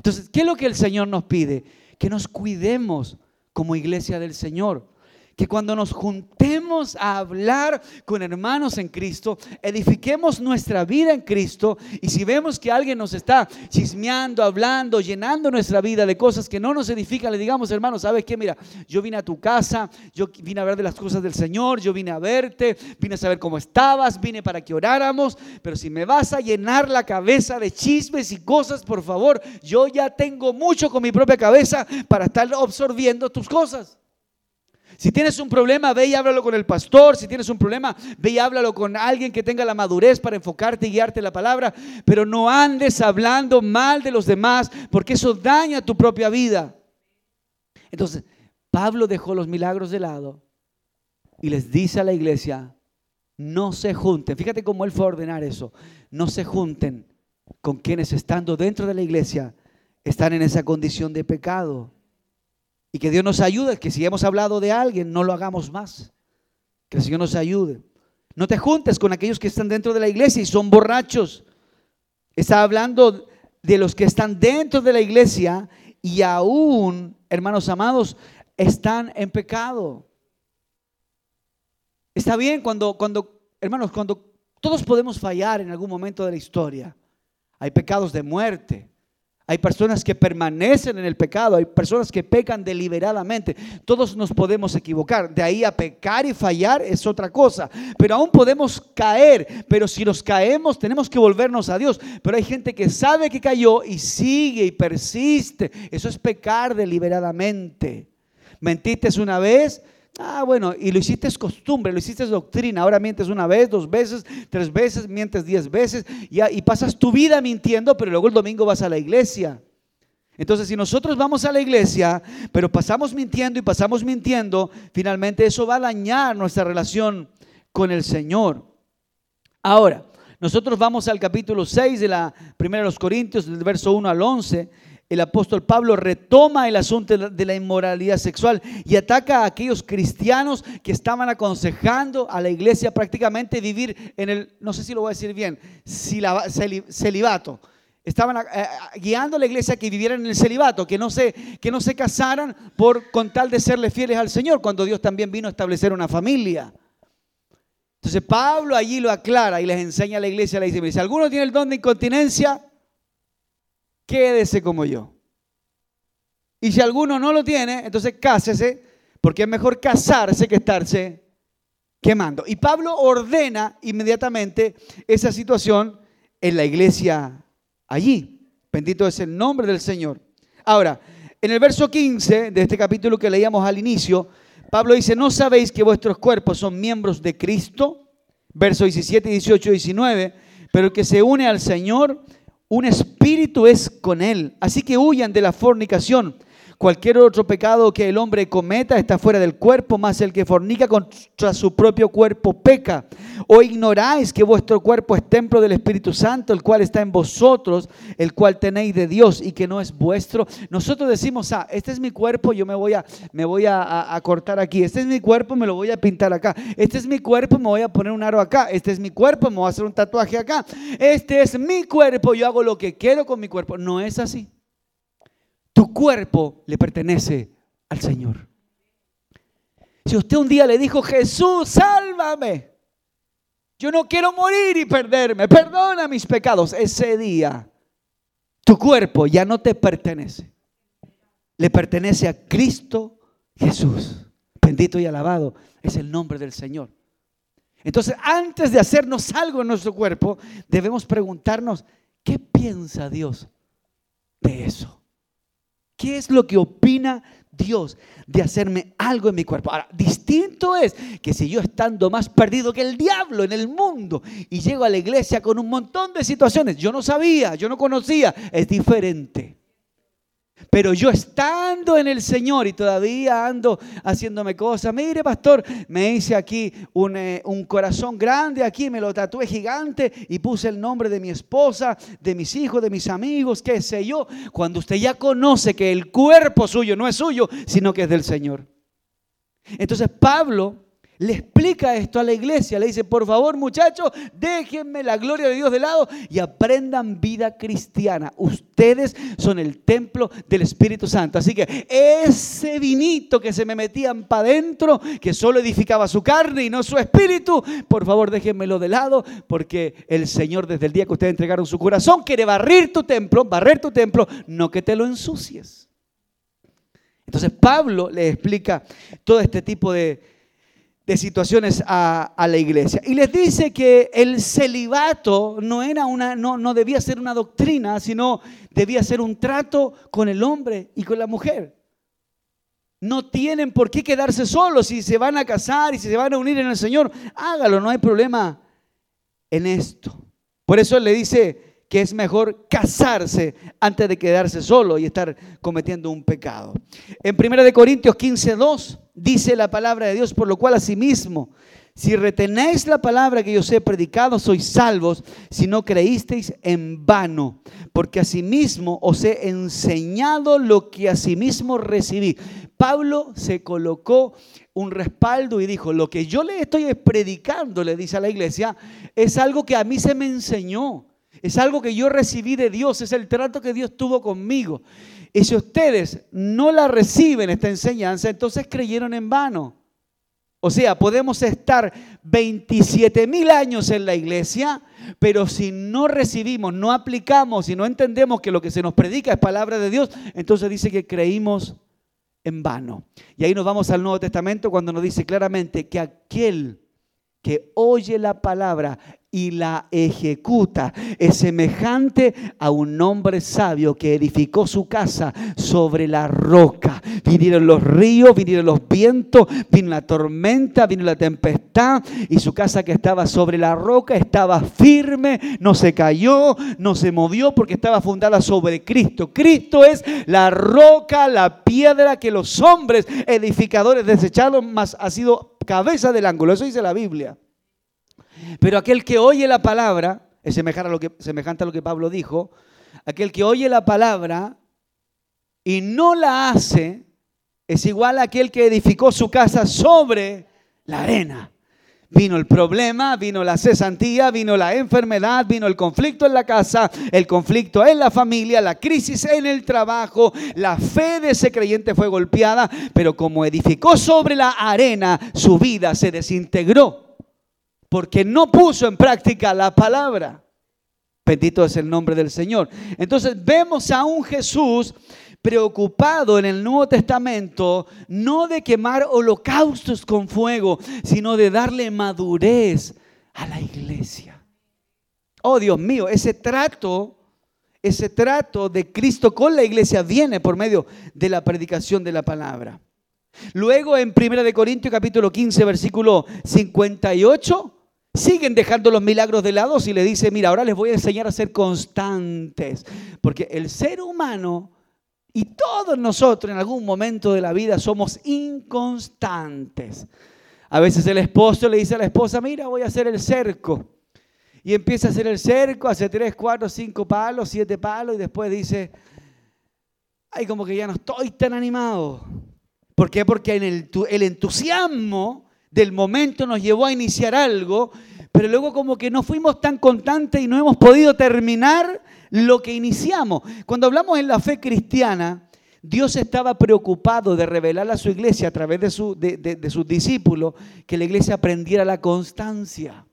Entonces, ¿qué es lo que el Señor nos pide? Que nos cuidemos como iglesia del Señor que cuando nos juntemos a hablar con hermanos en Cristo, edifiquemos nuestra vida en Cristo y si vemos que alguien nos está chismeando, hablando, llenando nuestra vida de cosas que no nos edifican, le digamos, hermano, ¿sabes qué? Mira, yo vine a tu casa, yo vine a ver de las cosas del Señor, yo vine a verte, vine a saber cómo estabas, vine para que oráramos, pero si me vas a llenar la cabeza de chismes y cosas, por favor, yo ya tengo mucho con mi propia cabeza para estar absorbiendo tus cosas. Si tienes un problema, ve y háblalo con el pastor. Si tienes un problema, ve y háblalo con alguien que tenga la madurez para enfocarte y guiarte la palabra. Pero no andes hablando mal de los demás, porque eso daña tu propia vida. Entonces, Pablo dejó los milagros de lado y les dice a la iglesia, no se junten. Fíjate cómo él fue a ordenar eso. No se junten con quienes estando dentro de la iglesia están en esa condición de pecado. Y que Dios nos ayude, que si hemos hablado de alguien, no lo hagamos más. Que el Señor nos ayude. No te juntes con aquellos que están dentro de la iglesia y son borrachos. Está hablando de los que están dentro de la iglesia y aún, hermanos amados, están en pecado. Está bien cuando, cuando, hermanos, cuando todos podemos fallar en algún momento de la historia. Hay pecados de muerte, hay personas que permanecen en el pecado, hay personas que pecan deliberadamente. Todos nos podemos equivocar. De ahí a pecar y fallar es otra cosa. Pero aún podemos caer. Pero si nos caemos tenemos que volvernos a Dios. Pero hay gente que sabe que cayó y sigue y persiste. Eso es pecar deliberadamente. Mentiste una vez, Ah, bueno, y lo hiciste es costumbre, lo hiciste es doctrina. Ahora mientes una vez, dos veces, tres veces, mientes diez veces y, y pasas tu vida mintiendo, pero luego el domingo vas a la iglesia. Entonces, si nosotros vamos a la iglesia, pero pasamos mintiendo y pasamos mintiendo, finalmente eso va a dañar nuestra relación con el Señor. Ahora, nosotros vamos al capítulo 6 de la primera de los Corintios, del verso 1 al 11, el apóstol Pablo retoma el asunto de la inmoralidad sexual y ataca a aquellos cristianos que estaban aconsejando a la iglesia prácticamente vivir en el, no sé si lo voy a decir bien, celibato. Estaban eh, guiando a la iglesia que vivieran en el celibato, que no, se, que no se casaran por, con tal de serle fieles al Señor, cuando Dios también vino a establecer una familia. Entonces Pablo allí lo aclara y les enseña a la iglesia, le dice, si alguno tiene el don de incontinencia, quédese como yo. Y si alguno no lo tiene, entonces cásese, porque es mejor casarse que estarse quemando. Y Pablo ordena inmediatamente esa situación en la iglesia allí. Bendito es el nombre del Señor. Ahora, en el verso 15 de este capítulo que leíamos al inicio, Pablo dice, ¿no sabéis que vuestros cuerpos son miembros de Cristo? Verso 17, 18, 19, pero el que se une al Señor, un espíritu es con él. Así que huyan de la fornicación. Cualquier otro pecado que el hombre cometa está fuera del cuerpo, más el que fornica contra su propio cuerpo peca. ¿O ignoráis que vuestro cuerpo es templo del Espíritu Santo, el cual está en vosotros, el cual tenéis de Dios y que no es vuestro? Nosotros decimos, ah, este es mi cuerpo, yo me voy a, me voy a cortar aquí. Este es mi cuerpo, me lo voy a pintar acá. Este es mi cuerpo, me voy a poner un aro acá. Este es mi cuerpo, me voy a hacer un tatuaje acá. Este es mi cuerpo, yo hago lo que quiero con mi cuerpo. No es así. Tu cuerpo le pertenece al Señor. Si usted un día le dijo, Jesús, sálvame. Yo no quiero morir y perderme. Perdona mis pecados. Ese día, tu cuerpo ya no te pertenece. Le pertenece a Cristo Jesús. Bendito y alabado es el nombre del Señor. Entonces, antes de hacernos algo en nuestro cuerpo, debemos preguntarnos, ¿qué piensa Dios de eso? ¿Qué es lo que opina Dios de hacerme algo en mi cuerpo? Ahora, distinto es que si yo estando más perdido que el diablo en el mundo y llego a la iglesia con un montón de situaciones, yo no sabía, yo no conocía, es diferente. Pero yo estando en el Señor y todavía ando haciéndome cosas, mire pastor, me hice aquí un, eh, un, corazón grande, aquí me lo tatué gigante y puse el nombre de mi esposa, de mis hijos, de mis amigos, qué sé yo. Cuando usted ya conoce que el cuerpo suyo no es suyo, sino que es del Señor. Entonces Pablo le explica esto a la iglesia, le dice, por favor muchachos, déjenme la gloria de Dios de lado y aprendan vida cristiana. Ustedes son el templo del Espíritu Santo. Así que ese vinito que se me metían para adentro, que solo edificaba su carne y no su espíritu, por favor déjenmelo de lado, porque el Señor desde el día que ustedes entregaron su corazón quiere barrir tu templo, barrer tu templo, no que te lo ensucies. Entonces Pablo le explica todo este tipo de de situaciones a, la iglesia. Y les dice que el celibato no, era una, no, no debía ser una doctrina, sino debía ser un trato con el hombre y con la mujer. No tienen por qué quedarse solos si se van a casar y si se van a unir en el Señor. Hágalo, no hay problema en esto. Por eso le dice, que es mejor casarse antes de quedarse solo y estar cometiendo un pecado. En 1 Corintios 15, 2 dice la palabra de Dios, por lo cual asimismo, si retenéis la palabra que yo os he predicado, sois salvos si no creísteis en vano, porque asimismo os he enseñado lo que asimismo recibí. Pablo se colocó un respaldo y dijo, lo que yo le estoy predicando, le dice a la iglesia, es algo que a mí se me enseñó. Es algo que yo recibí de Dios, es el trato que Dios tuvo conmigo. Y si ustedes no la reciben, esta enseñanza, entonces creyeron en vano. O sea, podemos estar 27 mil años en la iglesia, pero si no recibimos, no aplicamos y no entendemos que lo que se nos predica es palabra de Dios, entonces dice que creímos en vano. Y ahí nos vamos al Nuevo Testamento cuando nos dice claramente que aquel que oye la palabra y la ejecuta. Es semejante a un hombre sabio que edificó su casa sobre la roca. Vinieron los ríos, vinieron los vientos, vino la tormenta, vino la tempestad y su casa que estaba sobre la roca estaba firme, no se cayó, no se movió porque estaba fundada sobre Cristo. Cristo es la roca, la piedra que los hombres edificadores desecharon, más ha sido cabeza del ángulo. Eso dice la Biblia. Pero aquel que oye la palabra, es semejante a lo que, Pablo dijo, aquel que oye la palabra y no la hace, es igual a aquel que edificó su casa sobre la arena. Vino el problema, vino la cesantía, vino la enfermedad, vino el conflicto en la casa, el conflicto en la familia, la crisis en el trabajo. La fe de ese creyente fue golpeada, pero como edificó sobre la arena, su vida se desintegró porque no puso en práctica la palabra. Bendito es el nombre del Señor. Entonces vemos a un Jesús preocupado en el Nuevo Testamento no de quemar holocaustos con fuego, sino de darle madurez a la iglesia. Oh Dios mío, ese trato, ese trato de Cristo con la iglesia viene por medio de la predicación de la palabra. Luego en 1 Corintios capítulo 15 versículo 58 siguen dejando los milagros de lado y le dice, mira, ahora les voy a enseñar a ser constantes, porque el ser humano y todos nosotros en algún momento de la vida somos inconstantes. A veces el esposo le dice a la esposa, mira, voy a hacer el cerco. Y empieza a hacer el cerco, hace tres, cuatro, cinco palos, siete palos, y después dice, ay, como que ya no estoy tan animado. ¿Por qué? Porque en el, el entusiasmo del momento nos llevó a iniciar algo, pero luego como que no fuimos tan constantes y no hemos podido terminar lo que iniciamos. Cuando hablamos en la fe cristiana, Dios estaba preocupado de revelar a su iglesia a través de, su, de sus discípulos que la iglesia aprendiera la constancia.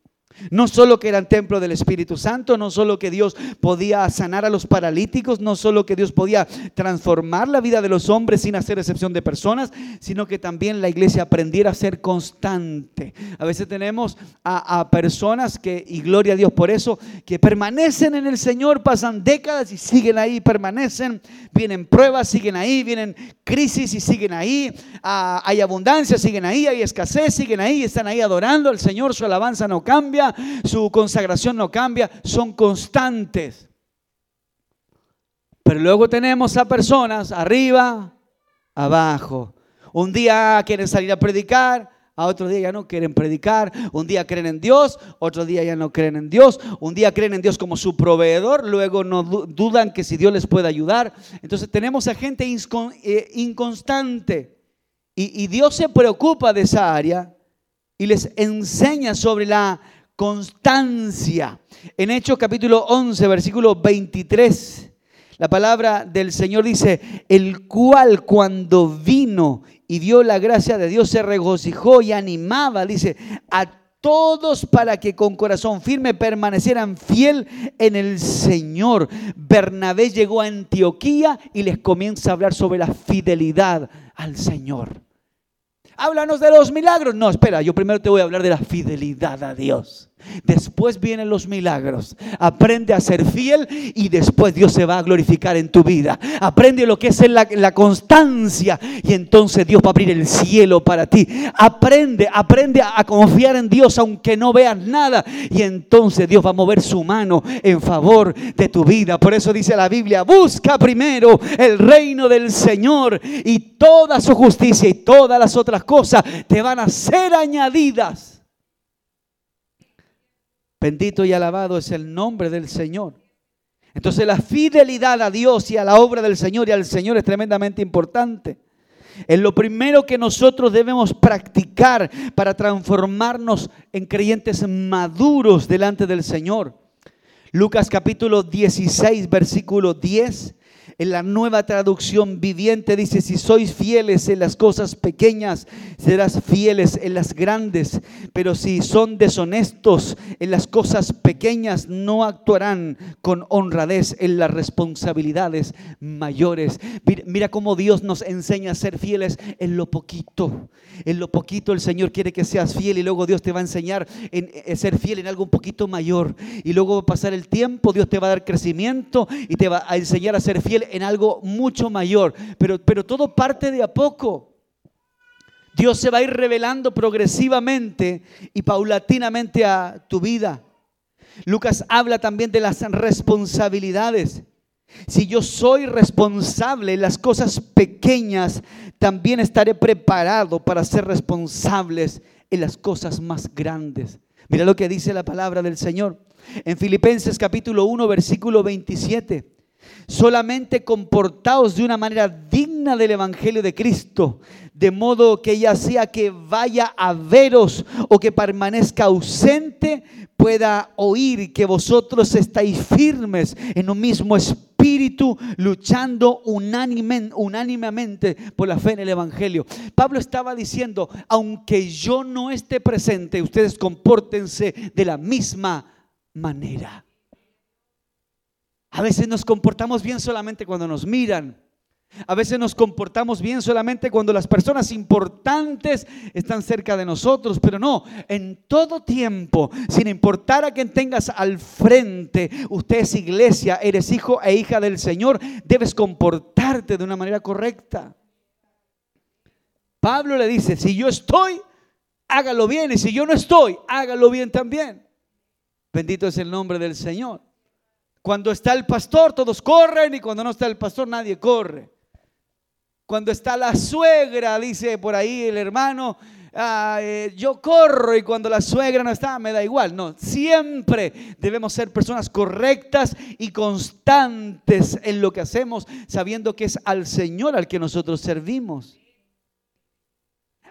No solo que eran templo del Espíritu Santo, no solo que Dios podía sanar a los paralíticos, no solo que Dios podía transformar la vida de los hombres sin hacer excepción de personas, sino que también la iglesia aprendiera a ser constante. A veces tenemos a, personas que, y gloria a Dios por eso, que permanecen en el Señor, pasan décadas y siguen ahí, permanecen, vienen pruebas, siguen ahí, vienen crisis y siguen ahí, ah, hay abundancia, siguen ahí, hay escasez, siguen ahí, están ahí adorando al Señor, su alabanza no cambia su consagración no cambia, son constantes. Pero luego tenemos a personas arriba, abajo. Un día quieren salir a predicar, a otro día ya no quieren predicar, un día creen en Dios, otro día ya no creen en Dios, un día creen en Dios como su proveedor, luego no dudan que si Dios les puede ayudar. Entonces tenemos a gente eh, inconstante y, y Dios se preocupa de esa área y les enseña sobre la constancia. En Hechos capítulo 11, versículo 23, la palabra del Señor dice, el cual cuando vino y dio la gracia de Dios se regocijó y animaba, dice, a todos para que con corazón firme permanecieran fiel en el Señor. Bernabé llegó a Antioquía y les comienza a hablar sobre la fidelidad al Señor. Háblanos de los milagros. No, espera, yo primero te voy a hablar de la fidelidad a Dios. Después vienen los milagros. Aprende a ser fiel y después Dios se va a glorificar en tu vida. Aprende lo que es la, constancia y entonces Dios va a abrir el cielo para ti. Aprende, aprende a, a confiar en Dios aunque no veas nada y entonces Dios va a mover su mano en favor de tu vida. Por eso dice la Biblia, busca primero el reino del Señor y toda su justicia y todas las otras cosas te van a ser añadidas. Bendito y alabado es el nombre del Señor. Entonces la fidelidad a Dios y a la obra del Señor y al Señor es tremendamente importante. Es lo primero que nosotros debemos practicar para transformarnos en creyentes maduros delante del Señor. Lucas capítulo 16, versículo 10 en la nueva traducción viviente dice, si sois fieles en las cosas pequeñas, serás fieles en las grandes. Pero si son deshonestos en las cosas pequeñas, no actuarán con honradez en las responsabilidades mayores. Mira, cómo Dios nos enseña a ser fieles en lo poquito. En lo poquito el Señor quiere que seas fiel y luego Dios te va a enseñar a ser fiel en algo un poquito mayor. Y luego va a pasar el tiempo, Dios te va a dar crecimiento y te va a enseñar a ser fiel en algo mucho mayor, pero, pero todo parte de a poco. Dios se va a ir revelando progresivamente y paulatinamente a tu vida. Lucas habla también de las responsabilidades. Si yo soy responsable en las cosas pequeñas, también estaré preparado para ser responsables en las cosas más grandes. Mira lo que dice la palabra del Señor. En Filipenses capítulo 1, versículo 27. Solamente comportaos de una manera digna del Evangelio de Cristo, de modo que ya sea que vaya a veros o que permanezca ausente, pueda oír que vosotros estáis firmes en un mismo espíritu, luchando unánimemente por la fe en el Evangelio. Pablo estaba diciendo, aunque yo no esté presente, ustedes compórtense de la misma manera. A veces nos comportamos bien solamente cuando nos miran. A veces nos comportamos bien solamente cuando las personas importantes están cerca de nosotros, pero no, en todo tiempo, sin importar a quien tengas al frente, usted es iglesia, eres hijo e hija del Señor, debes comportarte de una manera correcta. Pablo le dice, si yo estoy, hágalo bien, y si yo no estoy, hágalo bien también. Bendito es el nombre del Señor. Cuando está el pastor, todos corren y cuando no está el pastor, nadie corre. Cuando está la suegra, dice por ahí el hermano, ah, eh, yo corro y cuando la suegra no está, me da igual. No, siempre debemos ser personas correctas y constantes en lo que hacemos, sabiendo que es al Señor al que nosotros servimos.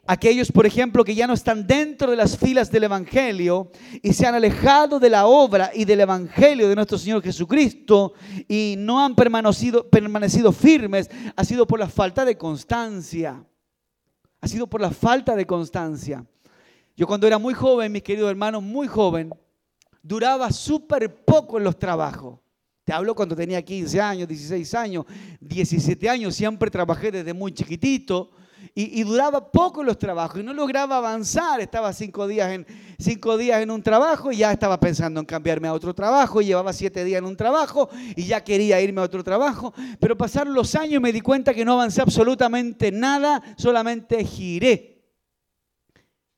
Aquellos, por ejemplo, que ya no están dentro de las filas del Evangelio y se han alejado de la obra y del Evangelio de nuestro Señor Jesucristo y no han permanecido, firmes, ha sido por la falta de constancia. Ha sido por la falta de constancia. Yo cuando era muy joven, mis queridos hermanos, muy joven, duraba súper poco en los trabajos. Te hablo cuando tenía 15 años, 16 años, 17 años, siempre trabajé desde muy chiquitito y, duraba poco los trabajos y no lograba avanzar. Estaba cinco días, en, cinco días en un trabajo y ya estaba pensando en cambiarme a otro trabajo. Y llevaba siete días en un trabajo y ya quería irme a otro trabajo. Pero pasaron los años y me di cuenta que no avancé absolutamente nada, solamente giré.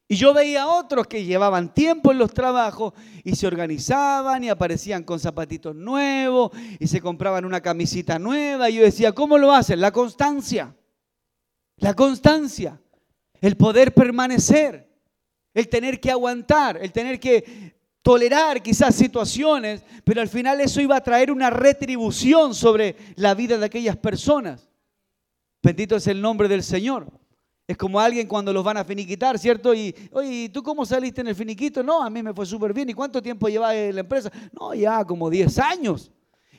Y yo veía a otros que llevaban tiempo en los trabajos y se organizaban y aparecían con zapatitos nuevos y se compraban una camisita nueva. Y yo decía, ¿cómo lo hacen? La constancia. La constancia, el poder permanecer, el tener que aguantar, el tener que tolerar quizás situaciones, pero al final eso iba a traer una retribución sobre la vida de aquellas personas. Bendito es el nombre del Señor. Es como alguien cuando los van a finiquitar, ¿cierto? Y, oye, ¿tú cómo saliste en el finiquito? No, a mí me fue súper bien. ¿Y cuánto tiempo lleva la empresa? No, ya como 10 años.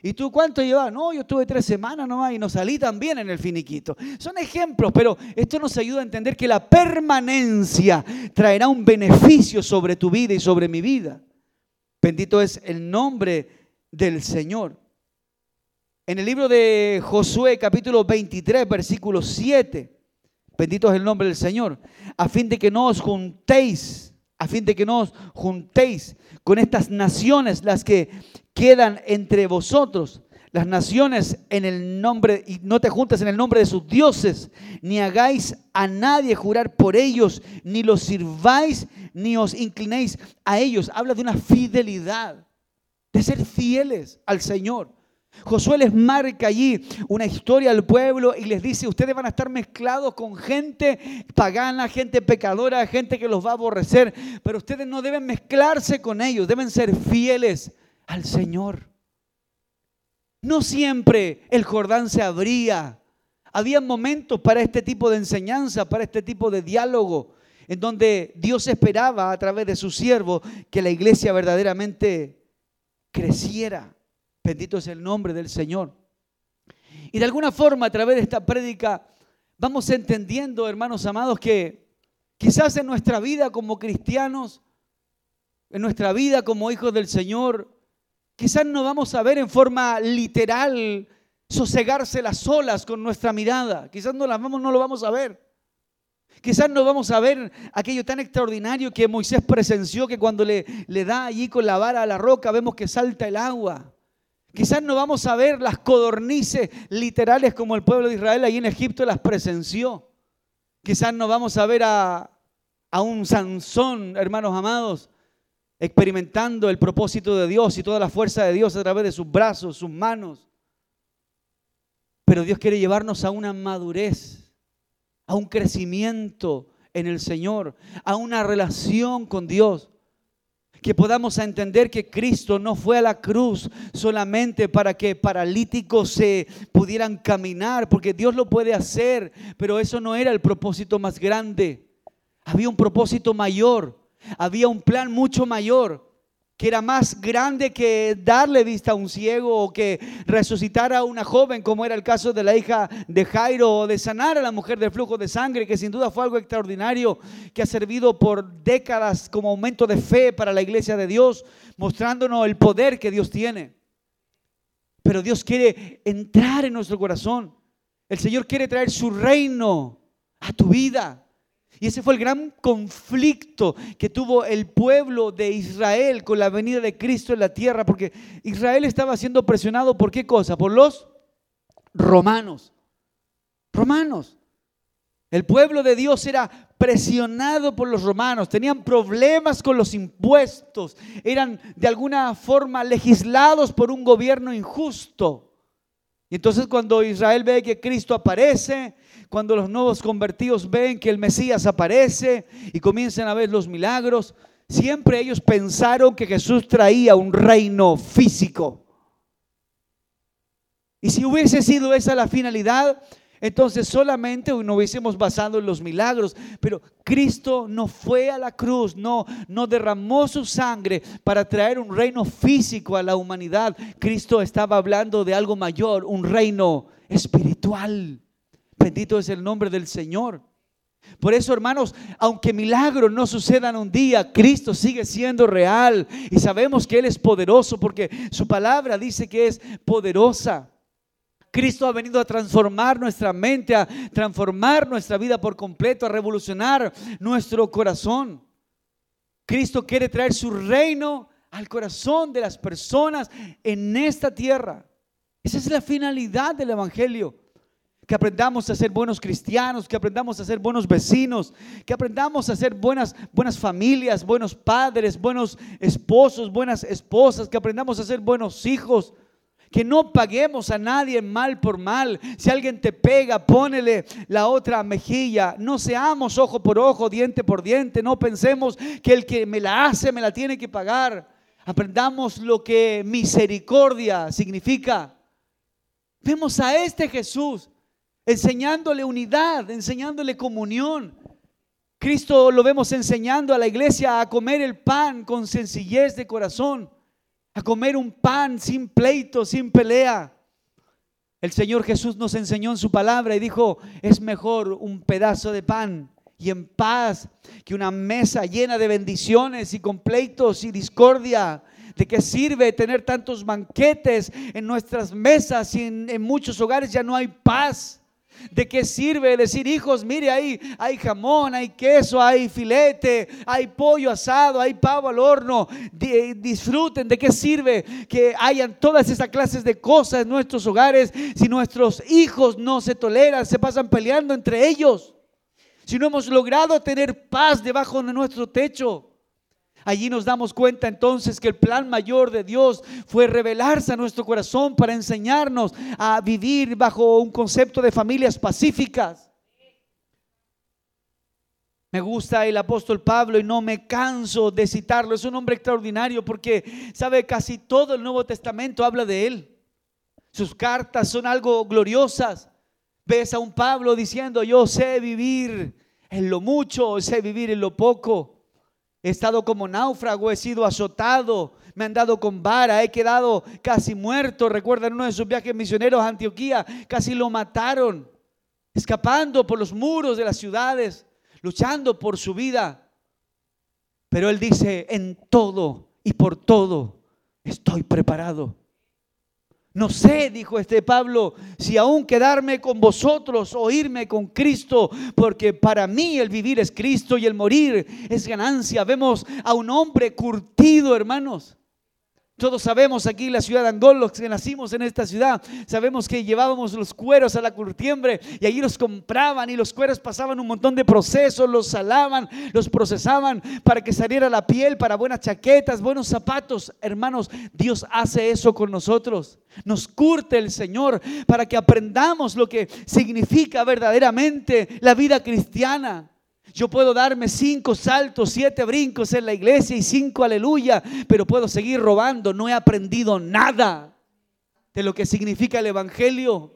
¿Y tú cuánto llevas? No, yo estuve tres semanas nomás y no salí tan bien en el finiquito. Son ejemplos, pero esto nos ayuda a entender que la permanencia traerá un beneficio sobre tu vida y sobre mi vida. Bendito es el nombre del Señor. En el libro de Josué capítulo 23, versículo 7, bendito es el nombre del Señor, a fin de que no os juntéis, a fin de que no os juntéis con estas naciones, las que quedan entre vosotros las naciones en el nombre, y no te juntes en el nombre de sus dioses, ni hagáis a nadie jurar por ellos, ni los sirváis, ni os inclinéis a ellos. Habla de una fidelidad, de ser fieles al Señor. Josué les marca allí una historia al pueblo y les dice, ustedes van a estar mezclados con gente pagana, gente pecadora, gente que los va a aborrecer, pero ustedes no deben mezclarse con ellos, deben ser fieles al Señor. No siempre el Jordán se abría. Había momentos para este tipo de enseñanza, para este tipo de diálogo, en donde Dios esperaba a través de su siervo que la iglesia verdaderamente creciera. Bendito es el nombre del Señor. Y de alguna forma a través de esta prédica vamos entendiendo, hermanos amados, que quizás en nuestra vida como cristianos, en nuestra vida como hijos del Señor, Quizás no vamos a ver en forma literal sosegarse las olas con nuestra mirada. Quizás no, las vamos, no lo vamos a ver. Quizás no vamos a ver aquello tan extraordinario que Moisés presenció que cuando le, le da allí con la vara a la roca vemos que salta el agua. Quizás no vamos a ver las codornices literales como el pueblo de Israel ahí en Egipto las presenció. Quizás no vamos a ver a, a un Sansón, hermanos amados, experimentando el propósito de Dios y toda la fuerza de Dios a través de sus brazos, sus manos. Pero Dios quiere llevarnos a una madurez, a un crecimiento en el Señor, a una relación con Dios. Que podamos entender que Cristo no fue a la cruz solamente para que paralíticos se pudieran caminar, porque Dios lo puede hacer, pero eso no era el propósito más grande. Había un propósito mayor, había un plan mucho mayor que era más grande que darle vista a un ciego o que resucitar a una joven, como era el caso de la hija de Jairo, o de sanar a la mujer del flujo de sangre, que sin duda fue algo extraordinario, que ha servido por décadas como aumento de fe para la iglesia de Dios, mostrándonos el poder que Dios tiene. Pero Dios quiere entrar en nuestro corazón. El Señor quiere traer su reino a tu vida. Y ese fue el gran conflicto que tuvo el pueblo de Israel con la venida de Cristo en la tierra, porque Israel estaba siendo presionado por qué cosa? Por los romanos. Romanos. El pueblo de Dios era presionado por los romanos, tenían problemas con los impuestos, eran de alguna forma legislados por un gobierno injusto. Y entonces cuando Israel ve que Cristo aparece, cuando los nuevos convertidos ven que el Mesías aparece y comienzan a ver los milagros, siempre ellos pensaron que Jesús traía un reino físico. Y si hubiese sido esa la finalidad, entonces solamente no hubiésemos basado en los milagros, pero Cristo no fue a la cruz, no, no derramó su sangre para traer un reino físico a la humanidad. Cristo estaba hablando de algo mayor, un reino espiritual. Bendito es el nombre del Señor. Por eso, hermanos, aunque milagros no sucedan un día, Cristo sigue siendo real y sabemos que Él es poderoso porque su palabra dice que es poderosa. Cristo ha venido a transformar nuestra mente, a transformar nuestra vida por completo, a revolucionar nuestro corazón. Cristo quiere traer su reino al corazón de las personas en esta tierra. Esa es la finalidad del Evangelio que aprendamos a ser buenos cristianos, que aprendamos a ser buenos vecinos, que aprendamos a ser buenas, buenas familias, buenos padres, buenos esposos, buenas esposas, que aprendamos a ser buenos hijos, que no paguemos a nadie mal por mal. Si alguien te pega, ponele la otra mejilla. No seamos ojo por ojo, diente por diente. No pensemos que el que me la hace me la tiene que pagar. Aprendamos lo que misericordia significa. Vemos a este Jesús enseñándole unidad, enseñándole comunión. Cristo lo vemos enseñando a la iglesia a comer el pan con sencillez de corazón, a comer un pan sin pleito, sin pelea. El Señor Jesús nos enseñó en su palabra y dijo, es mejor un pedazo de pan y en paz que una mesa llena de bendiciones y con pleitos y discordia. ¿De qué sirve tener tantos banquetes en nuestras mesas y en, en muchos hogares ya no hay paz? ¿De qué sirve decir, hijos, mire ahí, hay jamón, hay queso, hay filete, hay pollo asado, hay pavo al horno? Disfruten, ¿de qué sirve que hayan todas esas clases de cosas en nuestros hogares si nuestros hijos no se toleran, se pasan peleando entre ellos? Si no hemos logrado tener paz debajo de nuestro techo. Allí nos damos cuenta entonces que el plan mayor de Dios fue revelarse a nuestro corazón para enseñarnos a vivir bajo un concepto de familias pacíficas. Me gusta el apóstol Pablo y no me canso de citarlo. Es un hombre extraordinario porque, sabe, casi todo el Nuevo Testamento habla de él. Sus cartas son algo gloriosas. Ves a un Pablo diciendo, yo sé vivir en lo mucho, sé vivir en lo poco. He estado como náufrago, he sido azotado, me han dado con vara, he quedado casi muerto. Recuerdan uno de sus viajes misioneros a Antioquía, casi lo mataron, escapando por los muros de las ciudades, luchando por su vida. Pero él dice, en todo y por todo estoy preparado. No sé, dijo este Pablo, si aún quedarme con vosotros o irme con Cristo, porque para mí el vivir es Cristo y el morir es ganancia. Vemos a un hombre curtido, hermanos, todos sabemos aquí la ciudad de Angol, los que nacimos en esta ciudad, sabemos que llevábamos los cueros a la curtiembre y allí los compraban y los cueros pasaban un montón de procesos, los salaban, los procesaban para que saliera la piel, para buenas chaquetas, buenos zapatos. Hermanos, Dios hace eso con nosotros. Nos curte el Señor para que aprendamos lo que significa verdaderamente la vida cristiana. Yo puedo darme cinco saltos, siete brincos en la iglesia y cinco aleluya, pero puedo seguir robando. No he aprendido nada de lo que significa el Evangelio.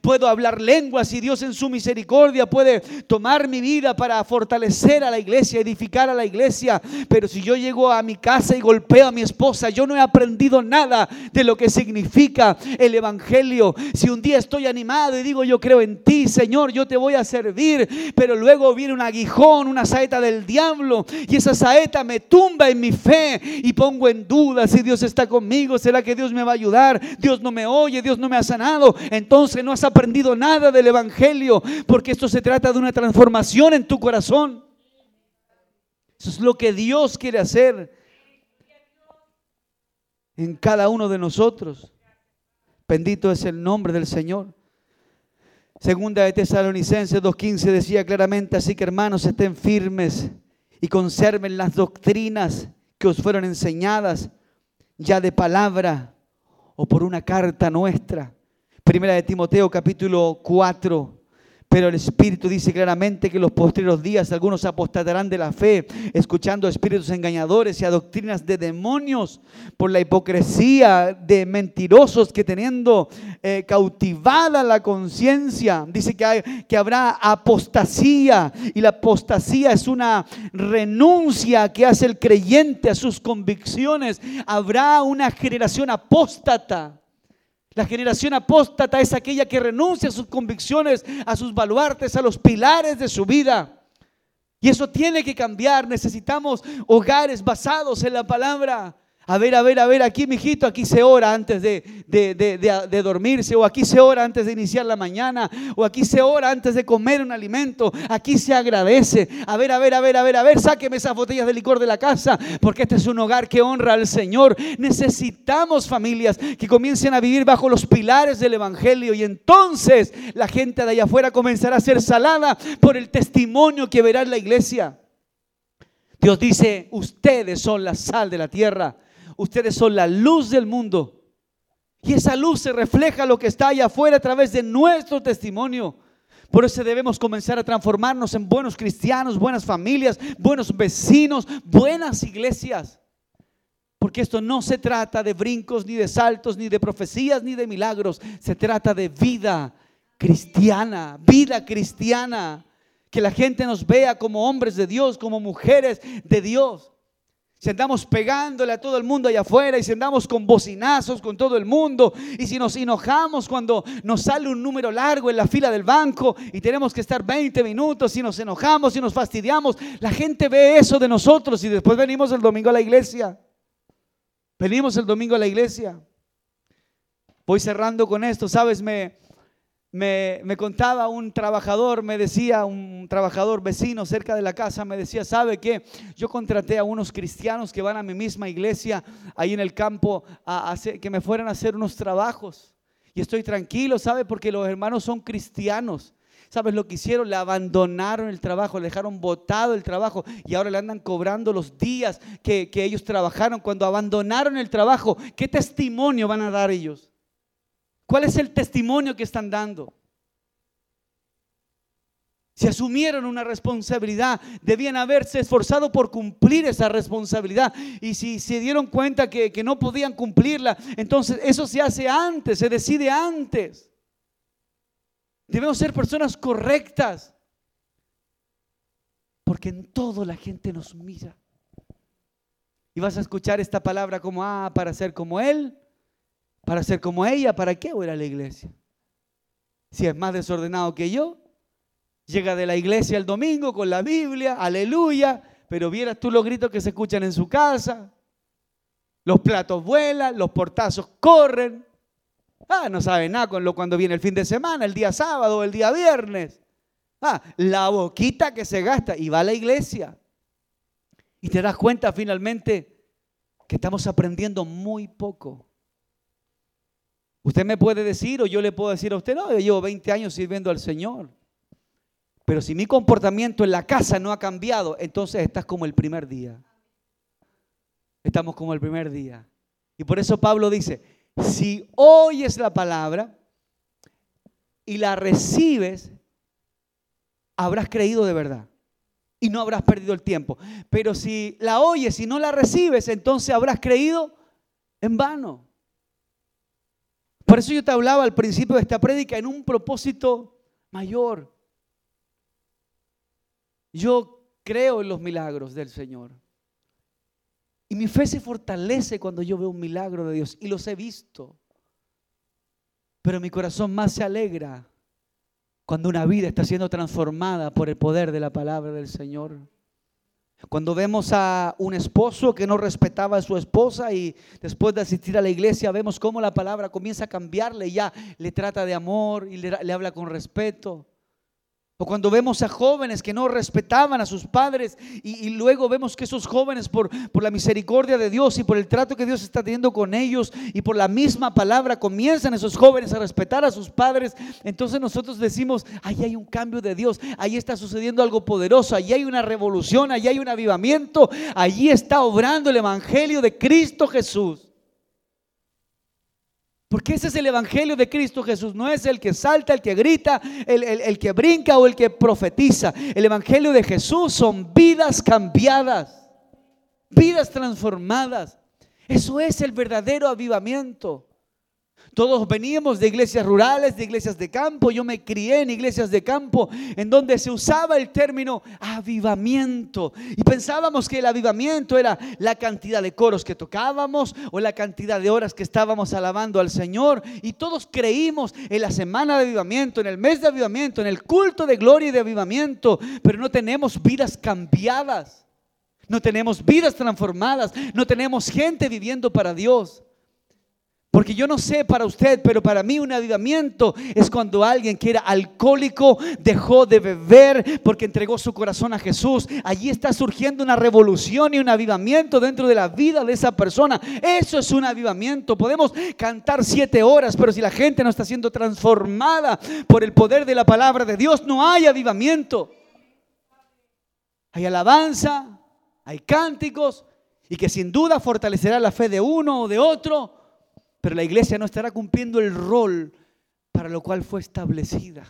Puedo hablar lenguas y Dios en su misericordia puede tomar mi vida para fortalecer a la iglesia, edificar a la iglesia. Pero si yo llego a mi casa y golpeo a mi esposa, yo no he aprendido nada de lo que significa el Evangelio. Si un día estoy animado y digo yo creo en ti, Señor, yo te voy a servir, pero luego viene un aguijón, una saeta del diablo y esa saeta me tumba en mi fe y pongo en duda si Dios está conmigo, será que Dios me va a ayudar, Dios no me oye, Dios no me ha sanado, entonces no has aprendido nada del Evangelio, porque esto se trata de una transformación en tu corazón. Eso es lo que Dios quiere hacer en cada uno de nosotros. Bendito es el nombre del Señor. Segunda de Tesalonicenses 2.15 decía claramente, así que hermanos estén firmes y conserven las doctrinas que os fueron enseñadas, ya de palabra o por una carta nuestra Primera de Timoteo capítulo 4. Pero el Espíritu dice claramente que en los posteriores días algunos apostatarán de la fe, escuchando a espíritus engañadores y a doctrinas de demonios por la hipocresía de mentirosos que teniendo eh, cautivada la conciencia, dice que, que habrá apostasía y la apostasía es una renuncia que hace el creyente a sus convicciones. Habrá una generación apóstata. La generación apóstata es aquella que renuncia a sus convicciones, a sus baluartes, a los pilares de su vida. Y eso tiene que cambiar. Necesitamos hogares basados en la palabra. A ver, a ver, a ver, aquí, mijito, aquí se ora antes de, de, dormirse, o aquí se ora antes de iniciar la mañana, o aquí se ora antes de comer un alimento, aquí se agradece. A ver, a ver, a ver, a ver, a ver, sáqueme esas botellas de licor de la casa, porque este es un hogar que honra al Señor. Necesitamos familias que comiencen a vivir bajo los pilares del Evangelio, y entonces la gente de allá afuera comenzará a ser salada por el testimonio que verá en la iglesia. Dios dice, ustedes son la sal de la tierra. Ustedes son la luz del mundo. Y esa luz se refleja lo que está allá afuera a través de nuestro testimonio. Por eso debemos comenzar a transformarnos en buenos cristianos, buenas familias, buenos vecinos, buenas iglesias. Porque esto no se trata de brincos, ni de saltos, ni de profecías, ni de milagros. Se trata de vida cristiana, vida cristiana. Que la gente nos vea como hombres de Dios, como mujeres de Dios si andamos pegándole a todo el mundo allá afuera y si andamos con bocinazos con todo el mundo y si nos enojamos cuando nos sale un número largo en la fila del banco y tenemos que estar 20 minutos y nos enojamos y nos fastidiamos, la gente ve eso de nosotros y después venimos el domingo a la iglesia. Venimos el domingo a la iglesia. Voy cerrando con esto, sabes, me, me, contaba un trabajador, me decía, un trabajador vecino cerca de la casa, me decía, ¿sabe qué? Yo contraté a unos cristianos que van a mi misma iglesia ahí en el campo a hacer, que me fueran a hacer unos trabajos. Y estoy tranquilo, ¿sabe? Porque los hermanos son cristianos. ¿Sabes lo que hicieron? Le abandonaron el trabajo, le dejaron botado el trabajo y ahora le andan cobrando los días que, que ellos trabajaron cuando abandonaron el trabajo. ¿Qué testimonio van a dar ellos? ¿Cuál es el testimonio que están dando? Si asumieron una responsabilidad, debían haberse esforzado por cumplir esa responsabilidad. Y si se dieron cuenta que, no podían cumplirla, entonces eso se hace antes, se decide antes. Debemos ser personas correctas. Porque en todo la gente nos mira. Y vas a escuchar esta palabra como, ah, para ser como Él, para ser como ella, ¿para qué voy a la iglesia? Si es más desordenado que yo, llega de la iglesia el domingo con la Biblia, aleluya, pero vieras tú los gritos que se escuchan en su casa, los platos vuelan, los portazos corren. Ah, no sabe nada con lo cuando viene el fin de semana, el día sábado, el día viernes. Ah, la boquita que se gasta y va a la iglesia. Y te das cuenta finalmente que estamos aprendiendo muy poco. Usted me puede decir o yo le puedo decir a usted, no, yo llevo 20 años sirviendo al Señor. Pero si mi comportamiento en la casa no ha cambiado, entonces estás como el primer día. Estamos como el primer día. Y por eso Pablo dice, si oyes la palabra y la recibes, habrás creído de verdad. y no habrás perdido el tiempo. Pero si la oyes y no la recibes, entonces habrás creído en vano. Por eso yo te hablaba al principio de esta prédica en un propósito mayor. Yo creo en los milagros del Señor. Y mi fe se fortalece cuando yo veo un milagro de Dios y los he visto. Pero mi corazón más se alegra cuando una vida está siendo transformada por el poder de la palabra del Señor. Cuando vemos a un esposo que no respetaba a su esposa y después de asistir a la iglesia vemos cómo la palabra comienza a cambiarle ya le trata de amor y le, le habla con respeto. O cuando vemos a jóvenes que no respetaban a sus padres y, luego vemos que esos jóvenes por, por, la misericordia de Dios y por el trato que Dios está teniendo con ellos y por la misma palabra comienzan esos jóvenes a respetar a sus padres, entonces nosotros decimos, ahí hay un cambio de Dios, ahí está sucediendo algo poderoso, ahí hay una revolución, ahí hay un avivamiento, allí está obrando el Evangelio de Cristo Jesús. Porque ese es el Evangelio de Cristo Jesús. No es el que salta, el que grita, el, que brinca o el que profetiza. El Evangelio de Jesús son vidas cambiadas, vidas transformadas. Eso es el verdadero avivamiento. Todos veníamos de iglesias rurales, de iglesias de campo. Yo me crié en iglesias de campo en donde se usaba el término avivamiento. Y pensábamos que el avivamiento era la cantidad de coros que tocábamos o la cantidad de horas que estábamos alabando al Señor. Y todos creímos en la semana de avivamiento, en el mes de avivamiento, en el culto de gloria y de avivamiento. Pero no tenemos vidas cambiadas. No tenemos vidas transformadas. No tenemos gente viviendo para Dios. Porque yo no sé para usted, pero para mí un avivamiento es cuando alguien que era alcohólico dejó de beber porque entregó su corazón a Jesús. Allí está surgiendo una revolución y un avivamiento dentro de la vida de esa persona. Eso es un avivamiento. Podemos cantar siete horas, pero si la gente no está siendo transformada por el poder de la palabra de Dios, no hay avivamiento. Hay alabanza, hay cánticos y que sin duda fortalecerá la fe de uno o de otro pero la iglesia no estará cumpliendo el rol para lo cual fue establecida.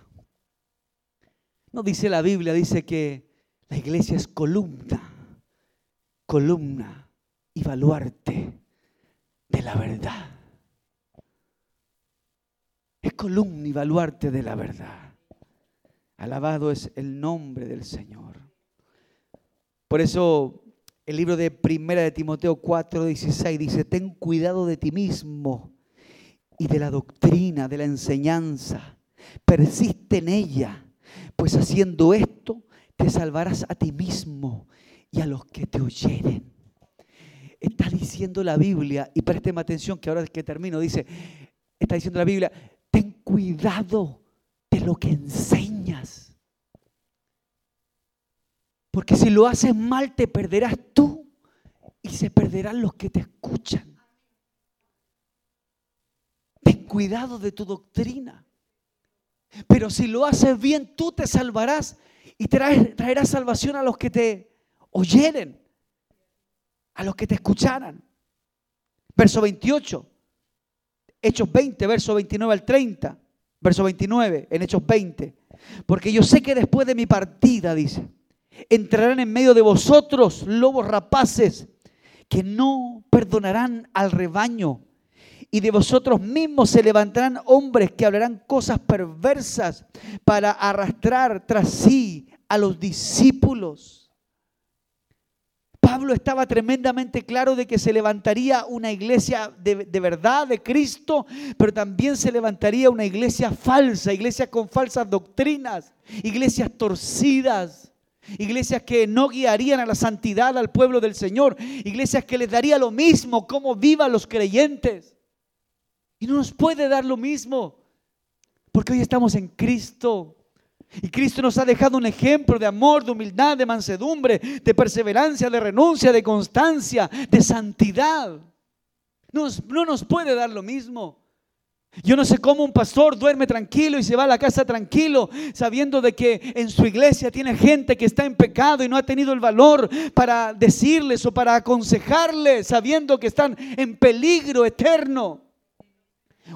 No dice la Biblia, dice que la iglesia es columna, columna y baluarte de la verdad. Es columna y baluarte de la verdad. Alabado es el nombre del Señor. Por eso el libro de Primera de Timoteo 4, 16 dice, ten cuidado de ti mismo y de la doctrina, de la enseñanza. Persiste en ella, pues haciendo esto te salvarás a ti mismo y a los que te oyeren. Está diciendo la Biblia, y présteme atención que ahora que termino, dice, está diciendo la Biblia, ten cuidado de lo que enseñas. Porque si lo haces mal te perderás tú y se perderán los que te escuchan. Ten cuidado de tu doctrina. Pero si lo haces bien, tú te salvarás y traerás salvación a los que te oyeren, a los que te escucharan. Verso 28, Hechos 20, verso 29 al 30, verso 29 en Hechos 20. Porque yo sé que después de mi partida, dice, entrarán en medio de vosotros lobos rapaces que no perdonarán al rebaño. Y de vosotros mismos se levantarán hombres que hablarán cosas perversas para arrastrar tras sí a los discípulos. Pablo estaba tremendamente claro de que se levantaría una iglesia de, de, verdad, de Cristo, pero también se levantaría una iglesia falsa, iglesia con falsas doctrinas, iglesias torcidas. Iglesias que no guiarían a la santidad al pueblo del Señor. Iglesias que les daría lo mismo como vivan los creyentes. Y no nos puede dar lo mismo. Porque hoy estamos en Cristo. Y Cristo nos ha dejado un ejemplo de amor, de humildad, de mansedumbre, de perseverancia, de renuncia, de constancia, de santidad. No nos, no nos puede dar lo mismo. Yo no sé cómo un pastor duerme tranquilo y se va a la casa tranquilo, sabiendo de que en su iglesia tiene gente que está en pecado y no ha tenido el valor para decirles o para aconsejarles, sabiendo que están en peligro eterno.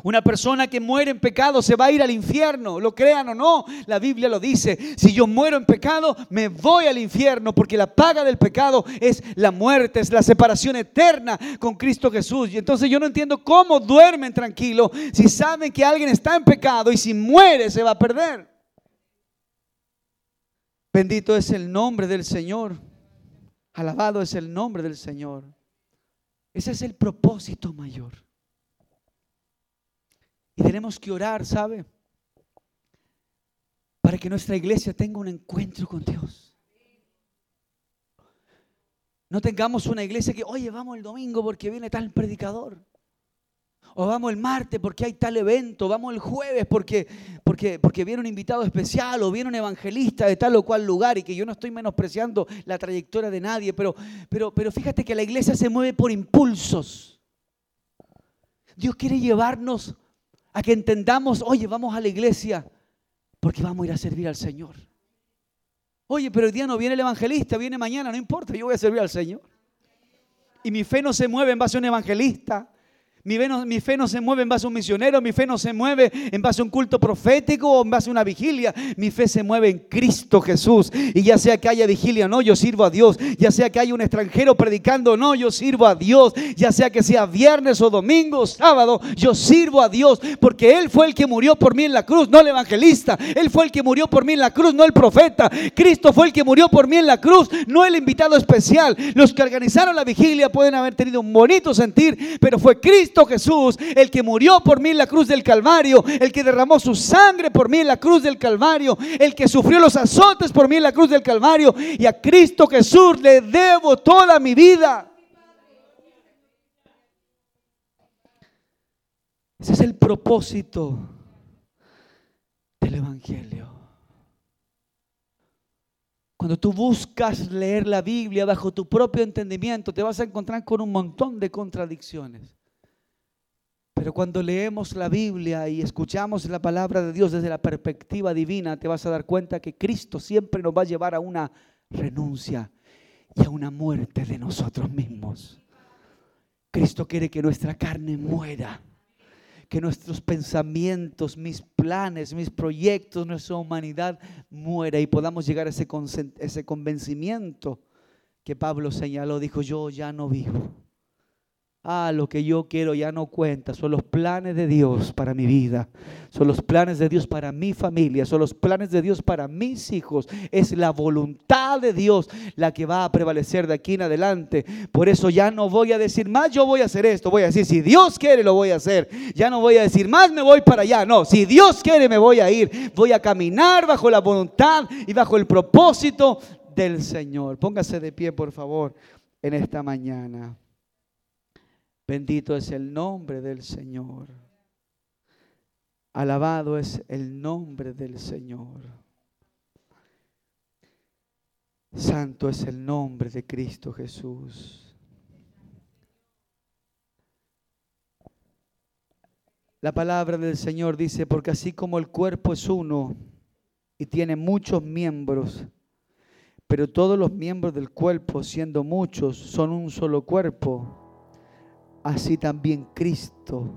Una persona que muere en pecado se va a ir al infierno, lo crean o no, la Biblia lo dice. Si yo muero en pecado, me voy al infierno, porque la paga del pecado es la muerte, es la separación eterna con Cristo Jesús. Y entonces yo no entiendo cómo duermen tranquilo si saben que alguien está en pecado y si muere se va a perder. Bendito es el nombre del Señor. Alabado es el nombre del Señor. Ese es el propósito mayor. Y tenemos que orar, ¿sabe? Para que nuestra iglesia tenga un encuentro con Dios. No tengamos una iglesia que, oye, vamos el domingo porque viene tal predicador. O vamos el martes porque hay tal evento. Vamos el jueves porque, porque, porque viene un invitado especial o viene un evangelista de tal o cual lugar. Y que yo no estoy menospreciando la trayectoria de nadie. Pero, pero, pero fíjate que la iglesia se mueve por impulsos. Dios quiere llevarnos a que entendamos, oye, vamos a la iglesia porque vamos a ir a servir al Señor. Oye, pero el día no viene el evangelista, viene mañana, no importa, yo voy a servir al Señor. Y mi fe no se mueve en base a un evangelista, mi fe, no, se mueve en base a un misionero, mi fe no se mueve en base a un culto profético o en base a una vigilia. Mi fe se mueve en Cristo Jesús. Y ya sea que haya vigilia no, yo sirvo a Dios. Ya sea que haya un extranjero predicando no, yo sirvo a Dios. Ya sea que sea viernes o domingo o sábado, yo sirvo a Dios. Porque Él fue el que murió por mí en la cruz, no el evangelista. Él fue el que murió por mí en la cruz, no el profeta. Cristo fue el que murió por mí en la cruz, no el invitado especial. Los que organizaron la vigilia pueden haber tenido un bonito sentir, pero fue Jesús, el que murió por mí en la cruz del Calvario, el que derramó su sangre por mí en la cruz del Calvario, el que sufrió los azotes por mí en la cruz del Calvario. Y a Cristo Jesús le debo toda mi vida. Ese es el propósito del Evangelio. Cuando tú buscas leer la Biblia bajo tu propio entendimiento, te vas a encontrar con un montón de contradicciones. Pero cuando leemos la Biblia y escuchamos la palabra de Dios desde la perspectiva divina, te vas a dar cuenta que Cristo siempre nos va a llevar a una renuncia y a una muerte de nosotros mismos. Cristo quiere que nuestra carne muera, que nuestros pensamientos, mis planes, mis proyectos, nuestra humanidad muera y podamos llegar a ese, ese convencimiento que Pablo señaló. Dijo, yo ya no vivo ah, lo que yo quiero ya no cuenta, son los planes de Dios para mi vida, son los planes de Dios para mi familia, son los planes de Dios para mis hijos, es la voluntad de Dios la que va a prevalecer de aquí en adelante. Por eso ya no voy a decir más, yo voy a hacer esto, voy a decir, si Dios quiere, lo voy a hacer. Ya no voy a decir más, me voy para allá, no, si Dios quiere, me voy a ir, voy a caminar bajo la voluntad y bajo el propósito del Señor. Póngase de pie, por favor, en esta mañana. Bendito es el nombre del Señor. Alabado es el nombre del Señor. Santo es el nombre de Cristo Jesús. La palabra del Señor dice, porque así como el cuerpo es uno y tiene muchos miembros, pero todos los miembros del cuerpo, siendo muchos, son un solo cuerpo así también Cristo.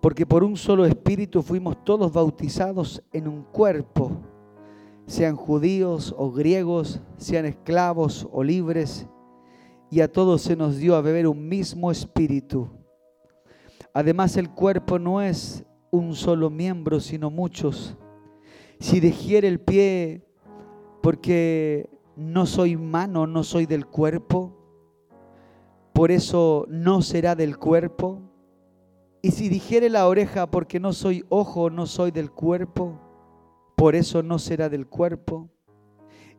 Porque por un solo espíritu fuimos todos bautizados en un cuerpo, sean judíos o griegos, sean esclavos o libres, y a todos se nos dio a beber un mismo espíritu. Además el cuerpo no es un solo miembro, sino muchos. Si dejiere el pie porque no soy mano, no soy del cuerpo, por eso no será del cuerpo. Y si dijere la oreja, porque no soy ojo, no soy del cuerpo, por eso no será del cuerpo.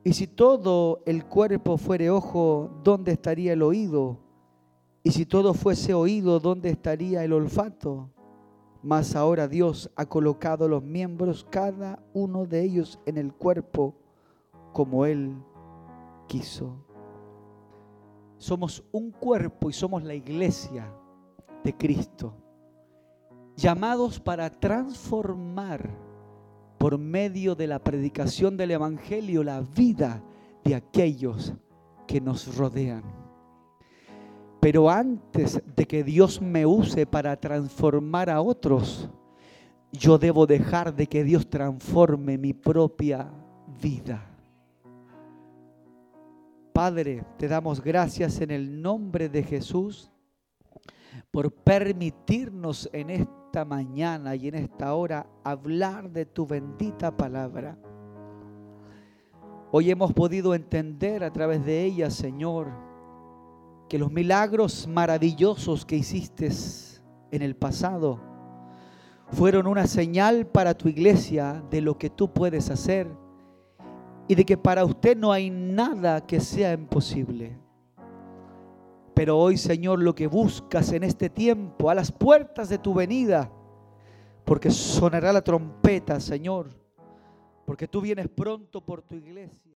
Y si todo el cuerpo fuere ojo, ¿dónde estaría el oído? Y si todo fuese oído, ¿dónde estaría el olfato? Mas ahora Dios ha colocado los miembros, cada uno de ellos, en el cuerpo, como Él quiso. Somos un cuerpo y somos la iglesia de Cristo, llamados para transformar por medio de la predicación del Evangelio la vida de aquellos que nos rodean. Pero antes de que Dios me use para transformar a otros, yo debo dejar de que Dios transforme mi propia vida. Padre, te damos gracias en el nombre de Jesús por permitirnos en esta mañana y en esta hora hablar de tu bendita palabra. Hoy hemos podido entender a través de ella, Señor, que los milagros maravillosos que hiciste en el pasado fueron una señal para tu iglesia de lo que tú puedes hacer y de que para usted no hay nada que sea imposible. Pero hoy, Señor, lo que buscas en este tiempo, a las puertas de tu venida, porque sonará la trompeta, Señor, porque tú vienes pronto por tu iglesia.